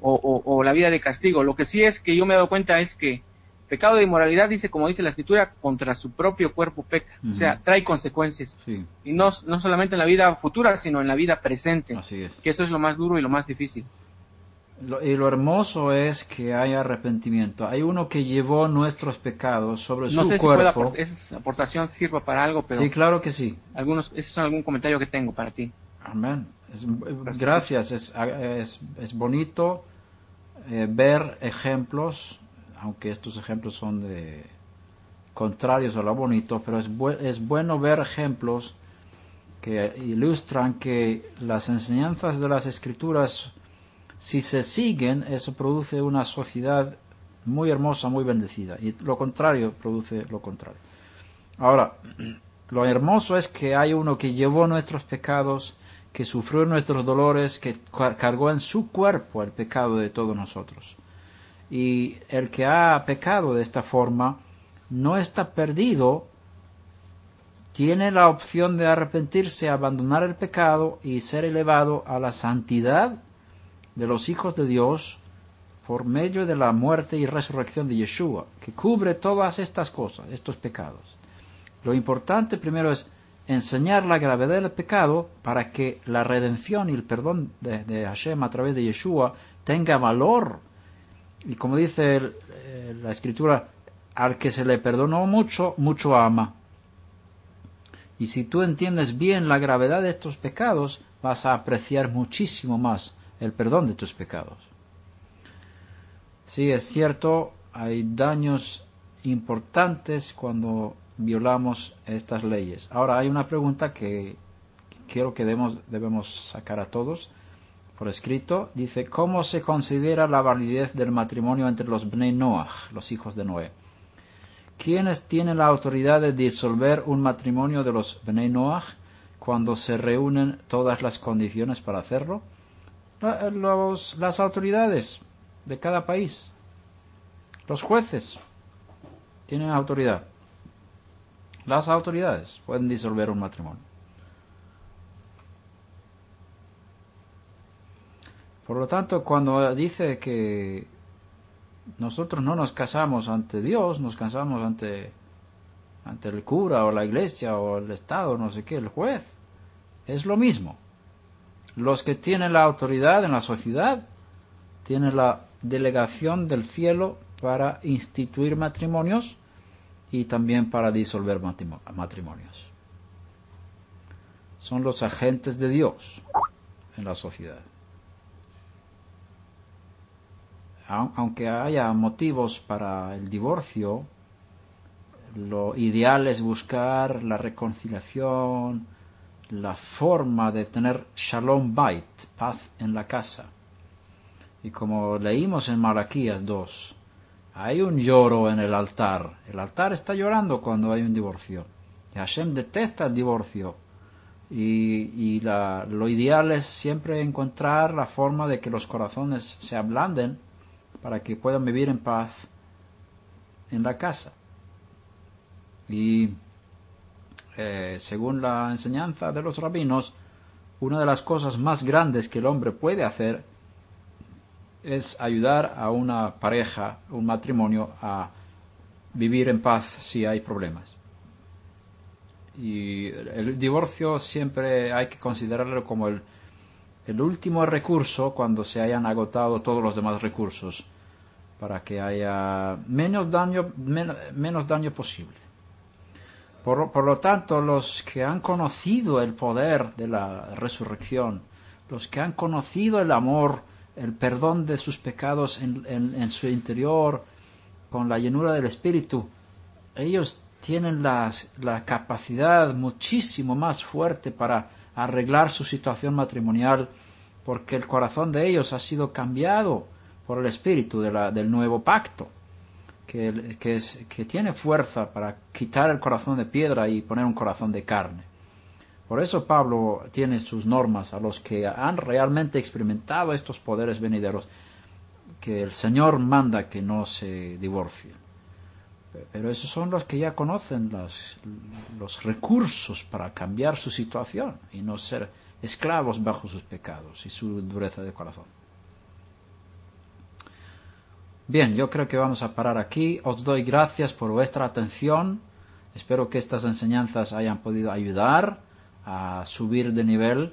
o, o la vida de castigo. Lo que sí es que yo me he dado cuenta es que Pecado de inmoralidad dice, como dice la escritura, contra su propio cuerpo peca. O sea, trae consecuencias. Y no, no solamente en la vida futura, sino en la vida presente. Así es. Que eso es lo más duro y lo más difícil. y lo hermoso es que hay arrepentimiento. Hay uno que llevó nuestros pecados sobre su sé cuerpo. Si esa aportación sirva para algo, pero. Sí, claro que sí. Algunos, ese es algún comentario que tengo para ti. Amén. gracias. Es, es, bonito eh, ver ejemplos aunque estos ejemplos son de contrarios a lo bonito, pero es, es bueno ver ejemplos que ilustran que las enseñanzas de las escrituras, si se siguen, eso produce una sociedad muy hermosa, muy bendecida, y lo contrario produce lo contrario. Ahora, lo hermoso es que hay uno que llevó nuestros pecados, que sufrió nuestros dolores, que cargó en su cuerpo el pecado de todos nosotros y el que ha pecado de esta forma no está perdido, tiene la opción de arrepentirse, abandonar el pecado y ser elevado a la santidad de los hijos de Dios por medio de la muerte y resurrección de Yeshua, que cubre todas estas cosas, estos pecados. Lo importante primero es enseñar la gravedad del pecado para que la redención y el perdón de, Hashem a través de Yeshua tenga valor y como dice la escritura, al que se le perdonó mucho, mucho ama. Y si tú entiendes bien la gravedad de estos pecados, vas a apreciar muchísimo más el perdón de tus pecados. Sí, es cierto, hay daños importantes cuando violamos estas leyes. Ahora hay una pregunta que quiero que debemos, sacar a todos por escrito. Dice, ¿cómo se considera la validez del matrimonio entre los Bnei Noah, los hijos de Noé? ¿Quiénes tienen la autoridad de disolver un matrimonio de los Bnei Noah cuando se reúnen todas las condiciones para hacerlo? las autoridades de cada país, los jueces tienen autoridad. Las autoridades pueden disolver un matrimonio. Por lo tanto, cuando dice que nosotros no nos casamos ante Dios, nos casamos ante, ante el cura o la iglesia o el Estado, no sé qué, el juez, es lo mismo. Los que tienen la autoridad en la sociedad tienen la delegación del cielo para instituir matrimonios y también para disolver matrimonios. Son los agentes de Dios en la sociedad. Aunque haya motivos para el divorcio, lo ideal es buscar la reconciliación, la forma de tener shalom bait, paz en la casa. Y como leímos en Malaquías 2, hay un lloro en el altar. El altar está llorando cuando hay un divorcio. Y Hashem detesta el divorcio. Y, lo ideal es siempre encontrar la forma de que los corazones se ablanden para que puedan vivir en paz en la casa. Y eh, según la enseñanza de los rabinos, una de las cosas más grandes que el hombre puede hacer es ayudar a una pareja, un matrimonio, a vivir en paz si hay problemas. Y el divorcio siempre hay que considerarlo como el, último recurso cuando se hayan agotado todos los demás recursos para que haya menos daño, menos daño posible. Por, por, lo tanto, los que han conocido el poder de la resurrección, los que han conocido el amor el perdón de sus pecados en, su interior, con la llenura del Espíritu, ellos tienen la capacidad muchísimo más fuerte para arreglar su situación matrimonial, porque el corazón de ellos ha sido cambiado por el Espíritu del nuevo pacto, que, que tiene fuerza para quitar el corazón de piedra y poner un corazón de carne. Por eso Pablo tiene sus normas a los que han realmente experimentado estos poderes venideros, que el Señor manda que no se divorcien. Pero esos son los que ya conocen los recursos para cambiar su situación y no ser esclavos bajo sus pecados y su dureza de corazón. Bien, yo creo que vamos a parar aquí. Os doy gracias por vuestra atención. Espero que estas enseñanzas hayan podido ayudar a subir de nivel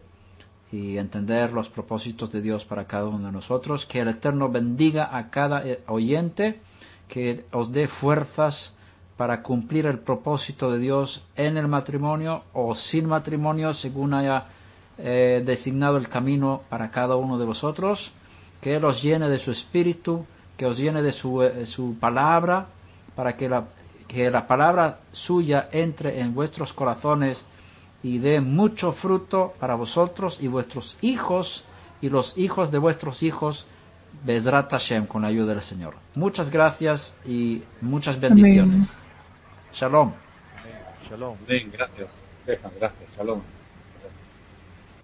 y entender los propósitos de Dios para cada uno de nosotros. Que el Eterno bendiga a cada eh, oyente, que os dé fuerzas para cumplir el propósito de Dios en el matrimonio o sin matrimonio, según haya eh, designado el camino para cada uno de vosotros. Que Él os llene de su espíritu, que os llene de su, eh, su palabra, para que la, que la palabra suya entre en vuestros corazones y dé mucho fruto para vosotros y vuestros hijos y los hijos de vuestros hijos, Bezrat Hashem, con la ayuda del Señor. Muchas gracias y muchas bendiciones. Shalom. Shalom. gracias. Gracias. Shalom.